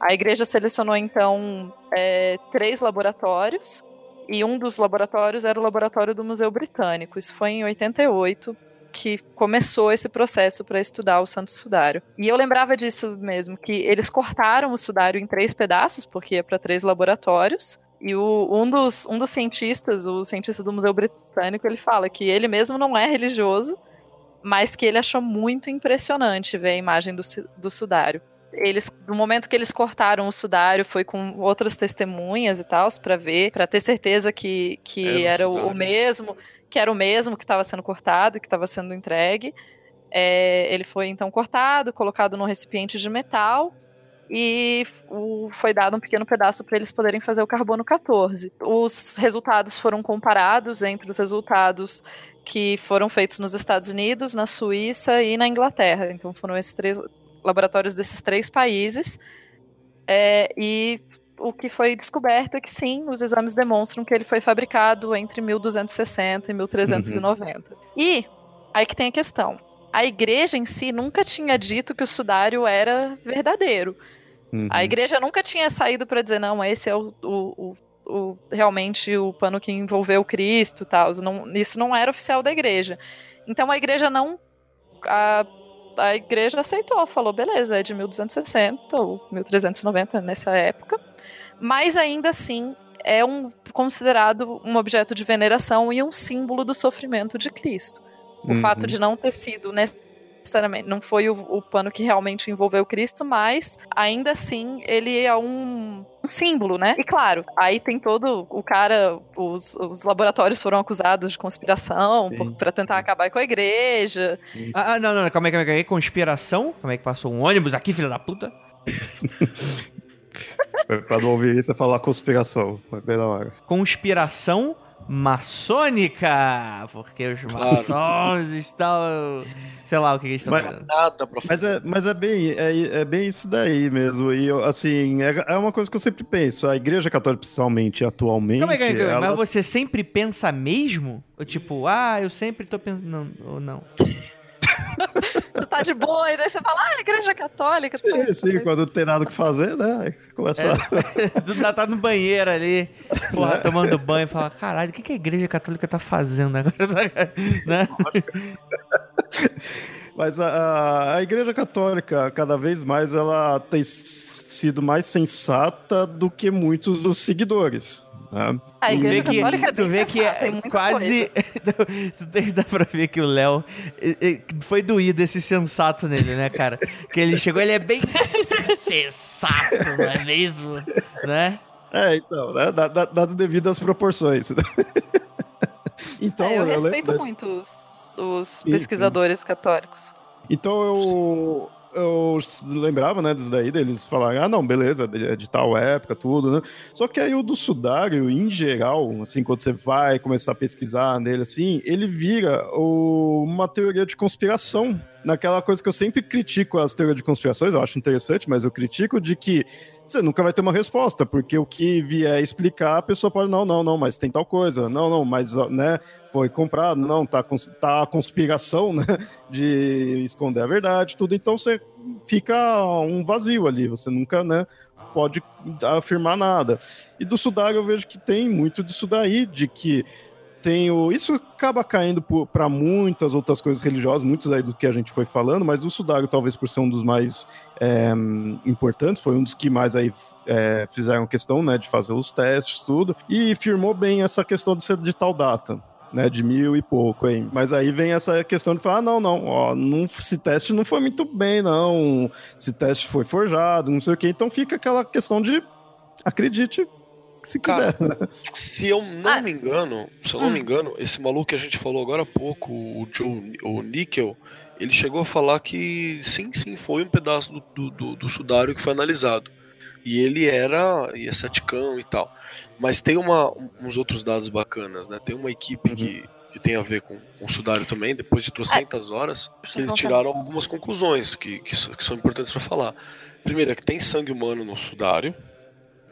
A igreja selecionou então é, três laboratórios, e um dos laboratórios era o laboratório do Museu Britânico. Isso foi em 88 que começou esse processo para estudar o Santo Sudário. E eu lembrava disso mesmo, que eles cortaram o sudário em três pedaços, porque ia para três laboratórios. E o, um, dos, um dos cientistas, o cientista do Museu Britânico, ele fala que ele mesmo não é religioso, mas que ele achou muito impressionante ver a imagem do, do sudário. Eles, no momento que eles cortaram o sudário, foi com outras testemunhas e tal, para ver, para ter certeza que, que Era era, o o, mesmo, que era o mesmo que estava sendo cortado, que estava sendo entregue. É, ele foi então cortado, colocado num recipiente de metal e o- foi dado um pequeno pedaço para eles poderem fazer o carbono 14. Os resultados foram comparados entre os resultados que foram feitos nos Estados Unidos, na Suíça e na Inglaterra. Então foram esses três laboratórios desses três países. É, e o que foi descoberto é que sim, os exames demonstram que ele foi fabricado entre 1260 e 1390. E aí que tem a questão. A igreja em si nunca tinha dito que o sudário era verdadeiro. Uhum. A igreja nunca tinha saído para dizer, não, esse é o, o- o- o- realmente o pano que envolveu Cristo e tal. Não, isso não era oficial da igreja. Então a igreja não. A, a igreja aceitou, falou, beleza, é de 1260 ou 1390 nessa época. Mas ainda assim é um, considerado um objeto de veneração e um símbolo do sofrimento de Cristo. O Uhum. fato de não ter sido necessariamente, não foi o, o pano que realmente envolveu Cristo, mas ainda assim ele é um, um símbolo, né? E claro, aí tem todo o cara, os, os laboratórios foram acusados de conspiração pra tentar acabar com a igreja. Ah, ah, não, não, calma aí, calma aí, calma aí. Conspiração? Como é que passou um ônibus aqui, filha da puta? Pra não ouvir isso, é falar conspiração. Foi bem na hora. Conspiração maçônica! Porque os Claro. maçons estão. Sei lá o que, que eles estão Mas- fazendo. Nada pra Mas é, mas é bem é, é bem isso daí mesmo. E eu, assim, é, é uma coisa que eu sempre penso. A Igreja Católica, principalmente atualmente. Calma aí, calma aí, calma aí. ela- Mas você sempre pensa mesmo? Ou tipo, ah, eu sempre tô pensando. Não, ou não. Tu tá de boa, e daí você fala, ah, igreja católica. Sim, tá- sim, quando não tem nada o que fazer, né? Começa a... Tu tá, tá no banheiro ali, porra, tomando banho e fala, caralho, o que, que a igreja católica tá fazendo agora? né? Mas a, a Igreja Católica, cada vez mais, ela tem sido mais sensata do que muitos dos seguidores. Né? A Tu vê igreja que, católica é tu vê que é quase. Dá pra ver que o Léo foi doído esse sensato nele, né, cara? Que ele chegou, ele é bem sensato, não é mesmo? Né? É, então, né? Da- da- Dadas devidas proporções. então, É, eu respeito muito os, os pesquisadores católicos. Então eu, eu lembrava, né, disso daí, deles falarem, ah, não, beleza, é de tal época, tudo, né? Só que aí o do sudário, em geral, assim, quando você vai começar a pesquisar nele, assim, ele vira o- uma teoria de conspiração. Naquela coisa que eu sempre critico as teorias de conspirações, eu acho interessante, mas eu critico de que você nunca vai ter uma resposta, porque o que vier explicar, a pessoa pode, não, não, não, mas tem tal coisa, não, não, mas, né, foi comprado, não, tá, tá a conspiração, né, de esconder a verdade, tudo, então você fica um vazio ali, você nunca, né, pode afirmar nada. E do sudário eu vejo que tem muito disso daí, de que tem o... Isso acaba caindo para muitas outras coisas religiosas, muitos aí do que a gente foi falando, mas o sudário, talvez por ser um dos mais é, importantes, foi um dos que mais aí é, fizeram questão, né, de fazer os testes, tudo, e firmou bem essa questão de ser de tal data. Né, de mil e pouco aí. Mas aí vem essa questão de falar: ah, não, não, ó, não, esse teste não foi muito bem, não. Esse teste foi forjado, não sei o quê. Então fica aquela questão de acredite se Cara, quiser. né? Se eu não Ah. me engano, se eu não Hum. me engano, esse maluco que a gente falou agora há pouco, o Joe, o Nickel, ele chegou a falar que sim, sim, foi um pedaço do, do, do- do sudário que foi analisado. E ele era ia ceticão e tal. Mas tem uma, uns outros dados bacanas, né? Tem uma equipe que, que tem a ver com, com o sudário também, depois de trocentas horas, que eles tiraram algumas conclusões que, que, que são importantes para falar. Primeiro, é que tem sangue humano no sudário.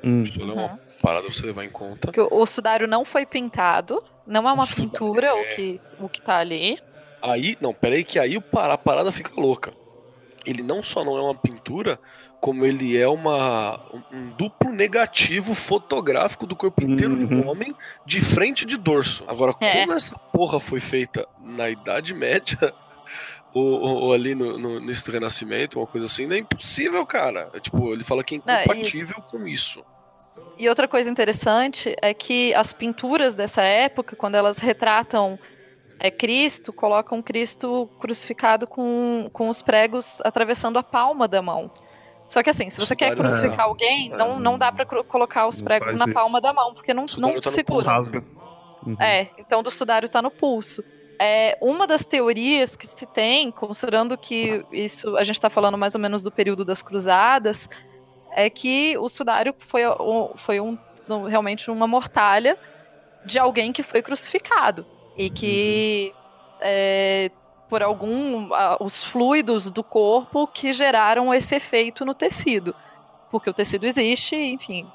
Hum. Isso é uma parada pra você levar em conta. Porque o, sudário não foi pintado, não é uma O pintura é- o, que, o que tá ali. Aí, não, peraí, que aí a parada fica louca. Ele não só não é uma pintura, como ele é uma, um, duplo negativo fotográfico do corpo inteiro de um Uhum. homem de frente e de dorso. Agora, É. como essa porra foi feita na Idade Média, ou, ou- ou ali no, no início do Renascimento, uma coisa assim, não é impossível, cara. É, tipo, ele fala que é Não, e- incompatível com isso. E outra coisa interessante é que as pinturas dessa época, quando elas retratam é, Cristo, colocam Cristo crucificado com, com os pregos atravessando a palma da mão. Só que assim, se você quer Sudário- crucificar alguém, É. não, não dá pra cru- colocar os pregos na isso. palma da mão, porque não, não tá segura. Uhum. É, então do sudário tá no pulso. É, uma das teorias que se tem, considerando que isso a gente está falando mais ou menos do período das cruzadas, é que o sudário foi, foi um, realmente uma mortalha de alguém que foi crucificado. E que é, por algum. os fluidos do corpo que geraram esse efeito no tecido. Porque o tecido existe, enfim.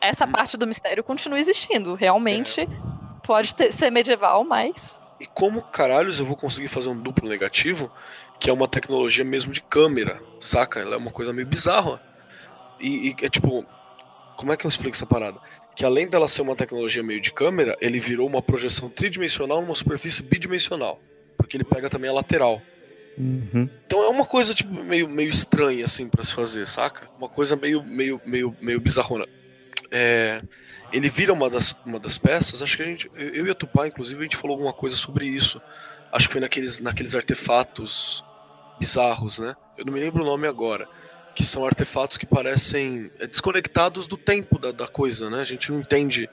Essa parte do mistério continua existindo. Realmente pode ter- ser medieval, mas. E como caralhos eu vou conseguir fazer um duplo negativo, que é uma tecnologia mesmo de câmera, saca? Ela é uma coisa meio bizarra. E, e é tipo, como é que eu explico essa parada? Que além dela ser uma tecnologia meio de câmera, ele virou uma projeção tridimensional numa superfície bidimensional. Porque ele pega também a lateral. Uhum. Então é uma coisa tipo meio, meio estranha assim pra se fazer, saca? Uma coisa meio meio meio meio bizarrona. É, ele vira uma das, uma das peças, acho que a gente eu eu e a Tupá inclusive a gente falou alguma coisa sobre isso. Acho que foi naqueles naqueles artefatos bizarros, né? Eu não me lembro o nome agora, que são artefatos que parecem é, desconectados do tempo da, da coisa, né? A gente não entende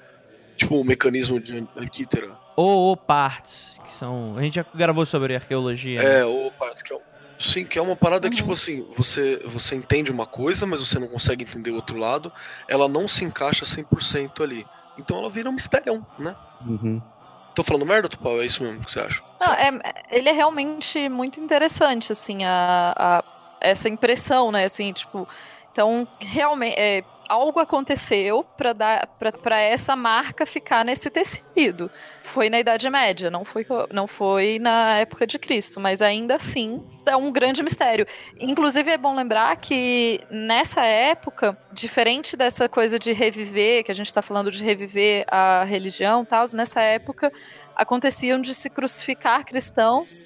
tipo o mecanismo de Anquítera. Ou, ou partes, que são. A gente já gravou sobre arqueologia. né? É, ou parece que é um- Sim, que é uma parada que, Uhum. tipo assim, você, você entende uma coisa, mas você não consegue entender o outro lado, ela não se encaixa 100% ali. Então ela vira um mistério, né? Uhum. Tô falando merda, Tupau? É isso mesmo que você acha? Não, é, ele é realmente muito interessante, assim, a, a- essa impressão, né? Assim, tipo. Então, realmente, é, algo aconteceu para dar para essa marca ficar nesse tecido. Foi na Idade Média, não foi, não foi na época de Cristo, mas ainda assim é um grande mistério. Inclusive é bom lembrar que nessa época, diferente dessa coisa de reviver, que a gente está falando de reviver a religião, tal, nessa época aconteciam de se crucificar cristãos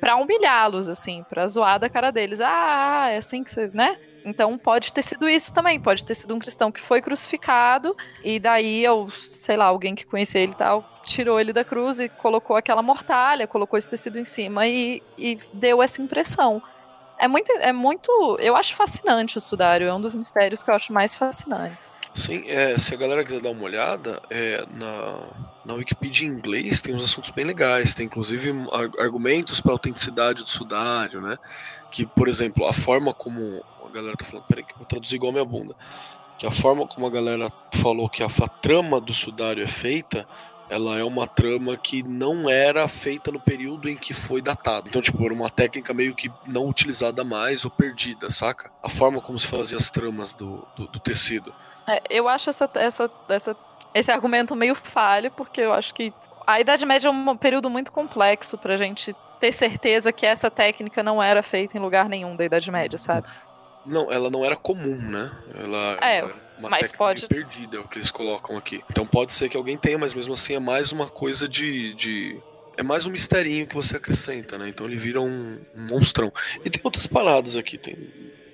para humilhá-los, assim, para zoar da cara deles. Ah, é assim que você, né? Então pode ter sido isso também, pode ter sido um cristão que foi crucificado e daí, eu, sei lá, alguém que conhecia ele e tal, tirou ele da cruz e colocou aquela mortalha, colocou esse tecido em cima e, e deu essa impressão. É muito, é muito, eu acho fascinante o sudário, é um dos mistérios que eu acho mais fascinantes. Sim, é, se a galera quiser dar uma olhada, é, na, na Wikipedia em inglês tem uns assuntos bem legais, tem inclusive ar- argumentos para autenticidade do sudário, né? Que, por exemplo, a forma como a galera tá falando, peraí que eu vou traduzir igual a minha bunda, que a forma como a galera falou que a, a trama do sudário é feita, ela é uma trama que não era feita no período em que foi datado. Então, tipo, era uma técnica meio que não utilizada mais ou perdida, saca? A forma como se fazia as tramas do, do, do tecido. É, eu acho essa, essa, essa, esse argumento meio falho, porque eu acho que a Idade Média é um período muito complexo pra gente ter certeza que essa técnica não era feita em lugar nenhum da Idade Média, sabe? Não, ela não era comum, né? Ela, É, ela uma mas técnica pode- perdida, é o que eles colocam aqui. Então pode ser que alguém tenha, mas mesmo assim é mais uma coisa de. de... É mais um misterinho que você acrescenta, né? Então ele vira um, um monstrão. E tem outras paradas aqui, tem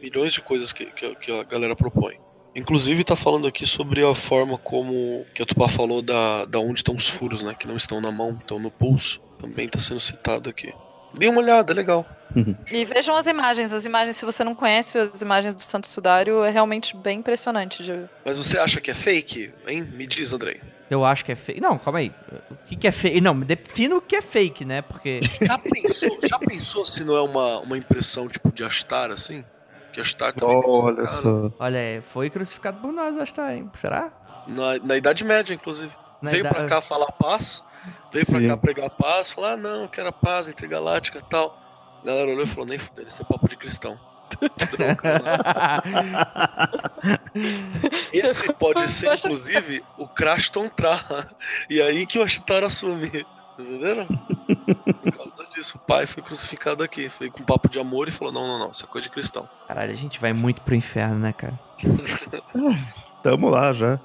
milhões de coisas que, que, que a galera propõe. Inclusive tá falando aqui sobre a forma como que a Tupá falou da, da onde estão os furos, né? Que não estão na mão, estão no pulso. Também tá sendo citado aqui. Dê uma olhada, é legal. E vejam as imagens. As imagens, se você não conhece as imagens do Santo Sudário, é realmente bem impressionante de. Mas você acha que é fake? Hein? Me diz, Andrei. Eu acho que é fake. Não, calma aí. O que, que é fake? Não, defina o que é fake, né? Porque. Já pensou, já pensou se não é uma, uma impressão tipo de Astar assim? Que Ashtar também Olha crucificado. só. Olha, foi crucificado por nós, Astar, hein? Será? Na, na Idade Média, inclusive. Na veio idade- pra cá falar paz, veio pra Sim. cá pregar paz, falar, ah, não, eu quero a paz intergaláctica e tal. A galera olhou e falou, nem fuder, isso é papo de cristão. Esse pode ser, inclusive, o Crashton Tra. E aí que o Ashtar assume. Entenderam? Por causa disso, o pai foi crucificado aqui. Foi com papo de amor e falou: não, não, não, isso é coisa de cristão. Caralho, a gente vai muito pro inferno, né, cara? Tamo lá já.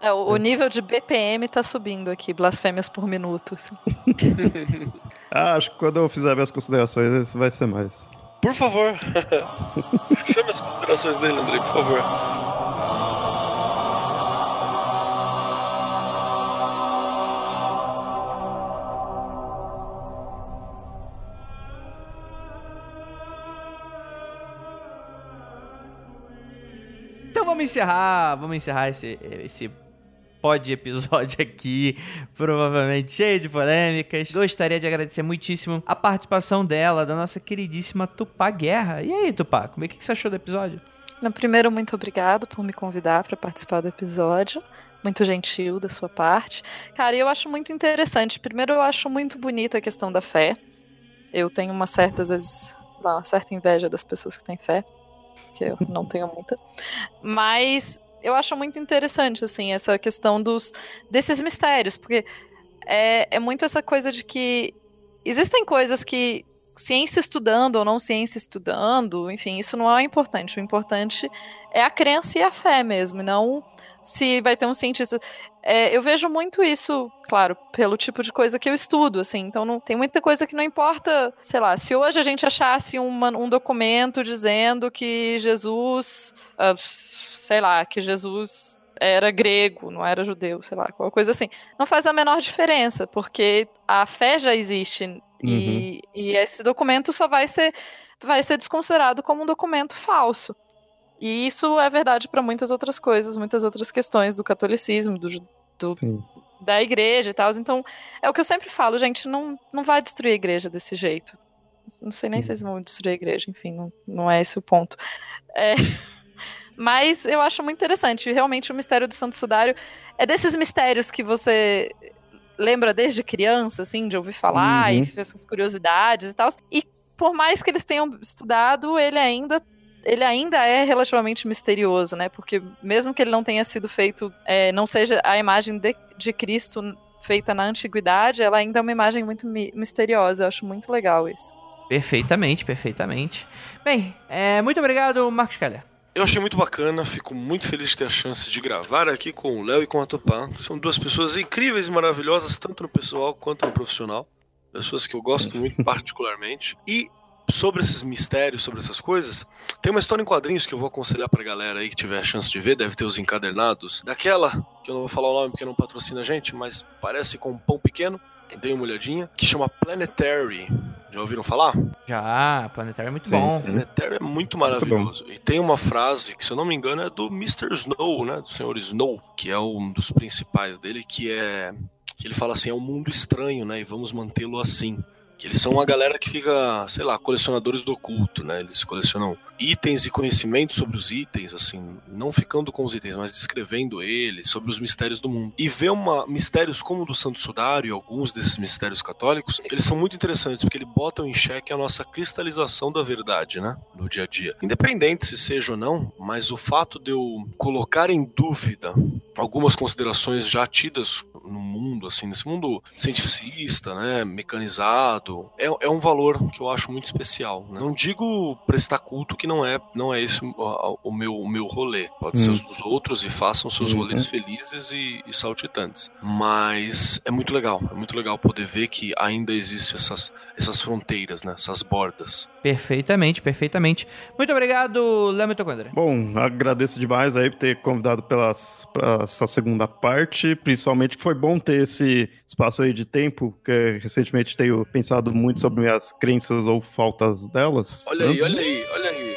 É, o, o nível de BPM tá subindo aqui, blasfêmias por minuto. assim. Ah, acho que quando eu fizer minhas considerações, esse vai ser mais. Por favor. Chame as considerações dele, André, por favor. Vamos encerrar, vamos encerrar esse, esse pod episódio aqui, provavelmente cheio de polêmicas. Gostaria de agradecer muitíssimo a participação dela, da nossa queridíssima Tupá Guerra. E aí, Tupá, como é que você achou do episódio? No primeiro, muito obrigado por me convidar para participar do episódio. Muito gentil da sua parte. Cara, eu acho muito interessante. Primeiro, eu acho muito bonita a questão da fé. Eu tenho uma certa, às vezes, lá, uma certa inveja das pessoas que têm fé. Que eu não tenho muita. Mas eu acho muito interessante, assim, essa questão dos desses mistérios. Porque é, é muito essa coisa de que existem coisas que ciência estudando ou não ciência estudando, enfim, isso não é importante. O importante é a crença e a fé mesmo, não se vai ter um cientista. É, eu vejo muito isso, claro, pelo tipo de coisa que eu estudo, assim. Então não tem muita coisa que não importa, sei lá, se hoje a gente achasse uma- um documento dizendo que Jesus, ah, sei lá, que Jesus era grego, não era judeu, sei lá, qualquer coisa assim. Não faz a menor diferença, porque a fé já existe e, e esse documento só vai ser, vai ser desconsiderado como um documento falso. E isso é verdade para muitas outras coisas, muitas outras questões do catolicismo, do, do- da igreja e tal. Então, é o que eu sempre falo, gente, não, não vai destruir a igreja desse jeito. Não sei nem se eles vão destruir a igreja, enfim, não, não é esse o ponto. É, Mas eu acho muito interessante. Realmente, o mistério do Santo Sudário é desses mistérios que você lembra desde criança, assim, de ouvir falar Uhum. e essas curiosidades e tal. E por mais que eles tenham estudado, ele ainda ele ainda é relativamente misterioso, né? Porque mesmo que ele não tenha sido feito, é, não seja a imagem de, de Cristo feita na antiguidade, ela ainda é uma imagem muito mi- misteriosa. Eu acho muito legal isso. Perfeitamente, perfeitamente. Bem, é, muito obrigado, Marcos Keller. Eu achei muito bacana, fico muito feliz de ter a chance de gravar aqui com o Léo e com a Tupã. São duas pessoas incríveis e maravilhosas, tanto no pessoal quanto no profissional. Pessoas que eu gosto muito particularmente. E sobre esses mistérios, sobre essas coisas, tem uma história em quadrinhos que eu vou aconselhar pra galera aí que tiver a chance de ver, deve ter os encadernados. Daquela, que eu não vou falar o nome porque não patrocina a gente, mas parece com um pão pequeno, dei uma olhadinha, que chama Planetary. Já ouviram falar? Já, Planetário é muito Sim, bom. sim. Planetário é muito maravilhoso. e tem uma frase que, se eu não me engano, é do Mr. Snow, né? Do Sr. Snow, que é um dos principais dele, que é. que ele fala assim: é um mundo estranho, né? E vamos mantê-lo assim. Que eles são uma galera que fica, sei lá, colecionadores do oculto, né? Eles colecionam itens e conhecimentos sobre os itens, assim, não ficando com os itens, mas descrevendo eles, sobre os mistérios do mundo. E ver uma, mistérios como o do Santo Sudário e alguns desses mistérios católicos, eles são muito interessantes, porque eles botam em xeque a nossa cristalização da verdade, né? No dia a dia. Independente se seja ou não, mas o fato de eu colocar em dúvida algumas considerações já tidas no mundo, assim, nesse mundo cientificista, né, mecanizado, é, é um valor que eu acho muito especial. né? Não digo prestar culto que não é, não é esse o, o meu, o meu rolê. Pode ser Hum. os dos outros e façam seus Uhum. rolês felizes e, e saltitantes. Mas é muito legal, é muito legal poder ver que ainda existem essas, essas fronteiras, né, essas bordas. Perfeitamente, perfeitamente. Muito obrigado, Léo Mitocondria. Bom, agradeço demais aí por ter convidado pelas, pra essa segunda parte, principalmente que foi bom ter esse espaço aí de tempo, que recentemente tenho pensado muito sobre minhas crenças ou faltas delas. Olha né? aí, olha aí, olha aí.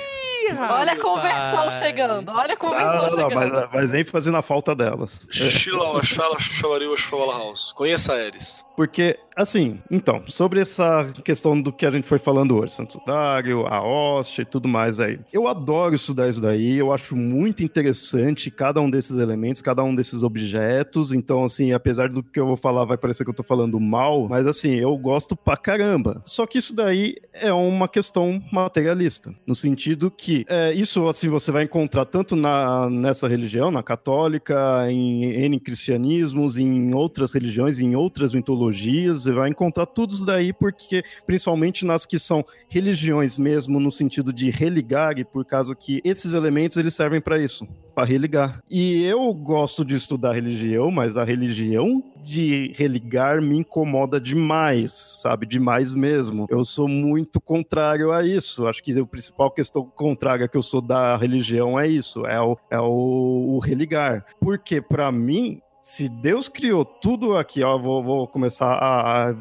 Olha a conversão pai. chegando, olha a Ah, conversão não, não, chegando. mas, mas nem fazendo a falta delas. É. Xixila, Oxala, Xuxavariu, Oxfavala House. Conheça a Eris. Porque, assim, então, sobre essa questão do que a gente foi falando hoje, Santo Sudário, a hóstia e tudo mais aí. Eu adoro estudar isso daí, eu acho muito interessante cada um desses elementos, cada um desses objetos. Então, assim, apesar do que eu vou falar, vai parecer que eu tô falando mal, mas assim, eu gosto pra caramba. Só que isso daí é uma questão materialista, no sentido que é, isso, assim, você vai encontrar tanto na, nessa religião, na católica, em N cristianismos, em outras religiões, em outras mitologias, você vai encontrar tudo isso daí, porque principalmente nas que são religiões mesmo, no sentido de religar, e por causa que esses elementos eles servem para isso, para religar. E eu gosto de estudar religião, mas a religião de religar me incomoda demais, sabe? Demais mesmo. Eu sou muito contrário a isso. Acho que a principal questão contrária que eu sou da religião é isso, é o, é o, o religar. Porque para mim se Deus criou tudo aqui, ó, vou, vou começar a, a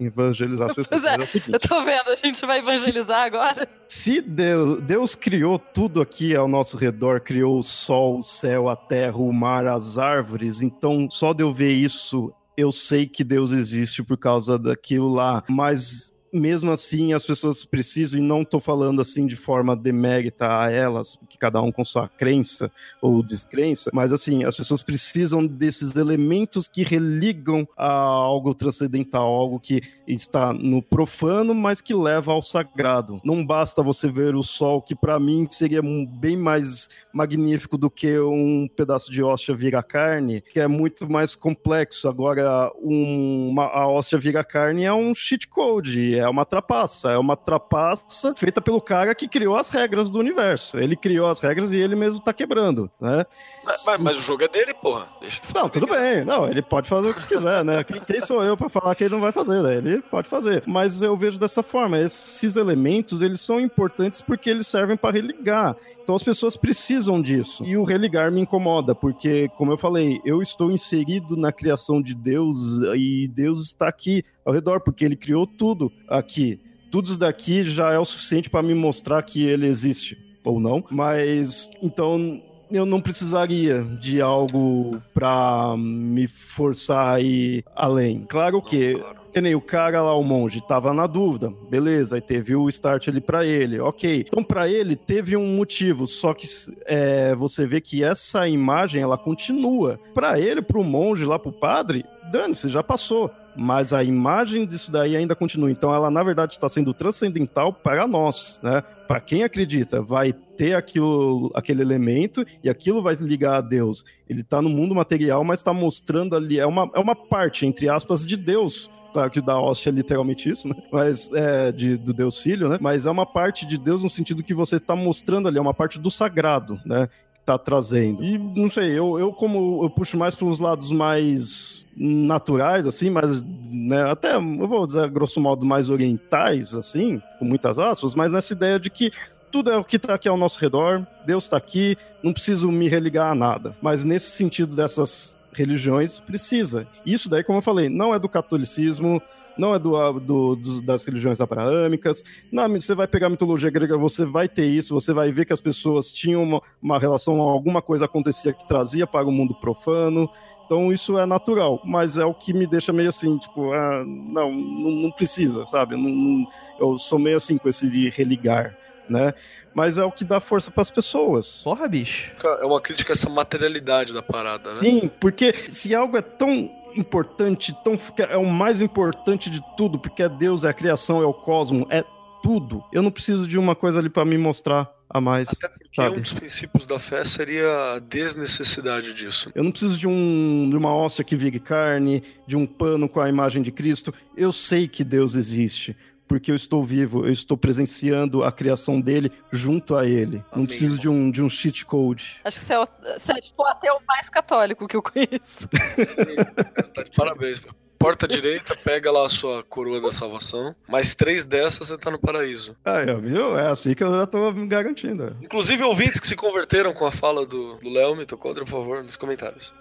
evangelizar as pessoas. É, é Eu tô vendo, a gente vai evangelizar agora. se Deus, Deus criou tudo aqui ao nosso redor, criou o sol, o céu, a terra, o mar, as árvores, então só de eu ver isso, eu sei que Deus existe por causa daquilo lá. Mas mesmo assim, as pessoas precisam, e não tô falando assim de forma demérita a elas, que cada um com sua crença ou descrença, mas assim, as pessoas precisam desses elementos que religam a algo transcendental, algo que está no profano, mas que leva ao sagrado. Não basta você ver o sol, que para mim seria bem mais magnífico do que um pedaço de hóstia vira carne, que é muito mais complexo. Agora, um- uma, a hóstia vira carne é um cheat code, é uma trapaça, é uma trapaça feita pelo cara que criou as regras do universo. Ele criou as regras e ele mesmo tá quebrando, né? Mas, mas- mas o jogo é dele, porra. Não, tudo bem. Não, ele pode fazer o que quiser, né? Quem, quem sou eu pra falar que ele não vai fazer, né? Ele pode fazer. Mas eu vejo dessa forma. Esses elementos, eles são importantes porque eles servem para religar. Então as pessoas precisam disso. E o religar me incomoda, porque, como eu falei, eu estou inserido na criação de Deus e Deus está aqui ao redor, porque ele criou tudo aqui. Tudo isso daqui já é o suficiente para me mostrar que ele existe. Ou não. Mas, então, eu não precisaria de algo pra me forçar a ir além. Claro que, Claro. Que nem o cara lá, o monge, tava na dúvida. Beleza, aí teve o start ali pra ele. Ok. Então, pra ele, teve um motivo. Só que é, você vê que essa imagem, ela continua. Pra ele, pro monge lá, pro padre, dane-se, já passou. Mas a imagem disso daí ainda continua. Então, ela, na verdade, está sendo transcendental para nós, né? Para quem acredita, vai ter aquilo, aquele elemento e aquilo vai ligar a Deus. Ele está no mundo material, mas está mostrando ali, é uma, é uma parte, entre aspas, de Deus. Claro que da hóstia é literalmente isso, né? Mas é de, do Deus Filho, né? Mas é uma parte de Deus no sentido que você está mostrando ali, é uma parte do sagrado, né? tá trazendo. E não sei, eu, eu como eu puxo mais para os lados mais naturais, assim, mas né, até eu vou dizer grosso modo mais orientais, assim, com muitas aspas, mas nessa ideia de que tudo é o que está aqui ao nosso redor, Deus está aqui, não preciso me religar a nada. Mas nesse sentido dessas religiões, precisa. Isso daí, como eu falei, não é do catolicismo, não é do, do- dos- das religiões abraâmicas. Não, você vai pegar a mitologia grega, você vai ter isso, você vai ver que as pessoas tinham uma, uma relação, alguma coisa acontecia que trazia para o mundo profano. Então isso é natural, mas é o que me deixa meio assim, tipo, ah, não, não, não precisa, sabe? Não- não- eu sou meio assim com esse de religar, né? Mas é o que dá força para as pessoas. Porra, bicho. É uma crítica a essa materialidade da parada, né? Sim, porque se algo é tão importante, tão é o mais importante de tudo, porque é Deus, é a criação, é o cosmo, é tudo. Eu não preciso de uma coisa ali para me mostrar a mais. Até porque sabe? um dos princípios da fé seria a desnecessidade disso. Eu não preciso de, um, de uma hóstia que vire carne, de um pano com a imagem de Cristo. Eu sei que Deus existe. Porque eu estou vivo, eu estou presenciando a criação dele junto a ele. Não Amém, preciso de um, de um cheat code. Acho que você é, o, você é tipo, o ateu mais católico que eu conheço. Você tá de parabéns. meu. Porta direita, pega lá a sua coroa da salvação. Mais três dessas, você tá no paraíso. Ah, é, viu? É assim que eu já tô me garantindo. Inclusive, ouvintes que se converteram com a fala do do Léo Mitocondria, por favor, nos comentários.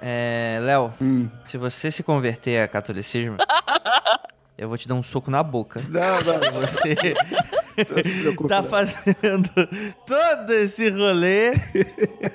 É, Léo, Hum. se você se converter a catolicismo, eu vou te dar um soco na boca. Não, não, Você tá não. fazendo todo esse rolê.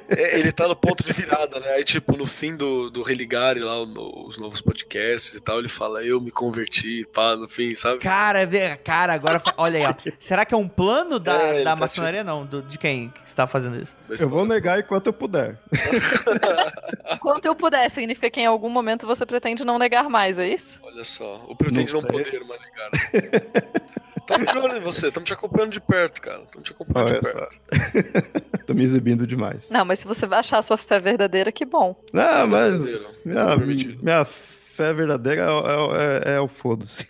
É, ele tá no ponto de virada, né? Aí, tipo, no fim do, do Religare lá, no- os novos podcasts e tal, ele fala, eu me converti, pá, no fim, sabe? Cara, cara, agora. Olha aí, ó. Será que é um plano da, É, da tá maçonaria? Não, do- de quem que você tá fazendo isso? Eu vou negar enquanto eu puder. Enquanto eu puder, significa que em algum momento você pretende não negar mais, é isso? Olha só, o pretende Não não, poder, mas negar. Tamo de olho em você, estamos te acompanhando de perto, cara. Estamos te acompanhando Olha de perto. Tô me exibindo demais. Não, mas se você achar a sua fé verdadeira, que bom. Não, mas minha, permitido. minha fé verdadeira é, é- é o foda-se.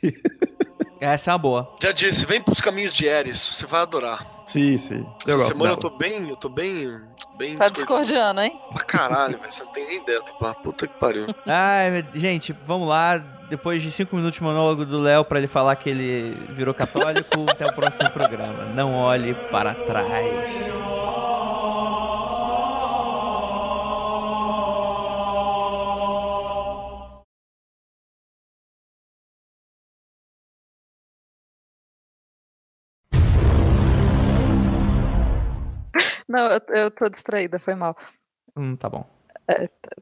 Essa é uma boa. Já disse, vem pros caminhos de Eris, você vai adorar. Sim, sim. Eu Essa semana eu dela. tô bem, eu tô bem, bem Tá discordante. discordiano, hein? Pra caralho, velho, você não tem nem ideia. Tô, ah, puta que pariu. Ai, gente, vamos lá. Depois de cinco minutos de monólogo do Léo pra ele falar que ele virou católico, até o próximo programa. Não olhe para trás. Não, eu, eu tô distraída, foi mal. Hum, tá bom.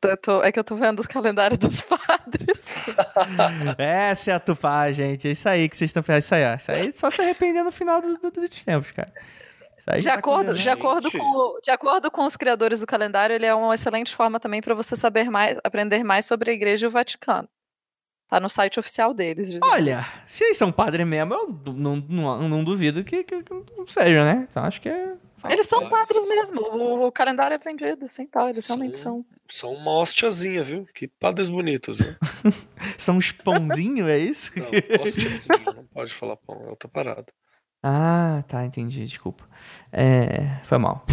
Eu tô- é que eu tô vendo o calendário dos padres. Essa é a tupá, gente. É isso aí que vocês estão fazendo. Isso aí, ó. Isso aí só se arrepender no final do- do- dos tempos, cara. Isso aí De tá acordo, de, acordo com, de acordo com os criadores do calendário, ele é uma excelente forma também para você saber mais, aprender mais sobre a Igreja e o Vaticano. Tá no site oficial deles. diz- Olha, se eles são padre mesmo, eu não, não, não duvido que, que, que não seja, né? Então acho que é. Eles são padres mesmo. O, o calendário é vendido, sim, tal. Eles São- realmente são. São uma hostiazinha, viu? Que padres bonitos, viu? São uns pãozinhos, é isso? Não, não pode falar pão, ela tá parada. Ah, tá, entendi, desculpa. É, foi mal.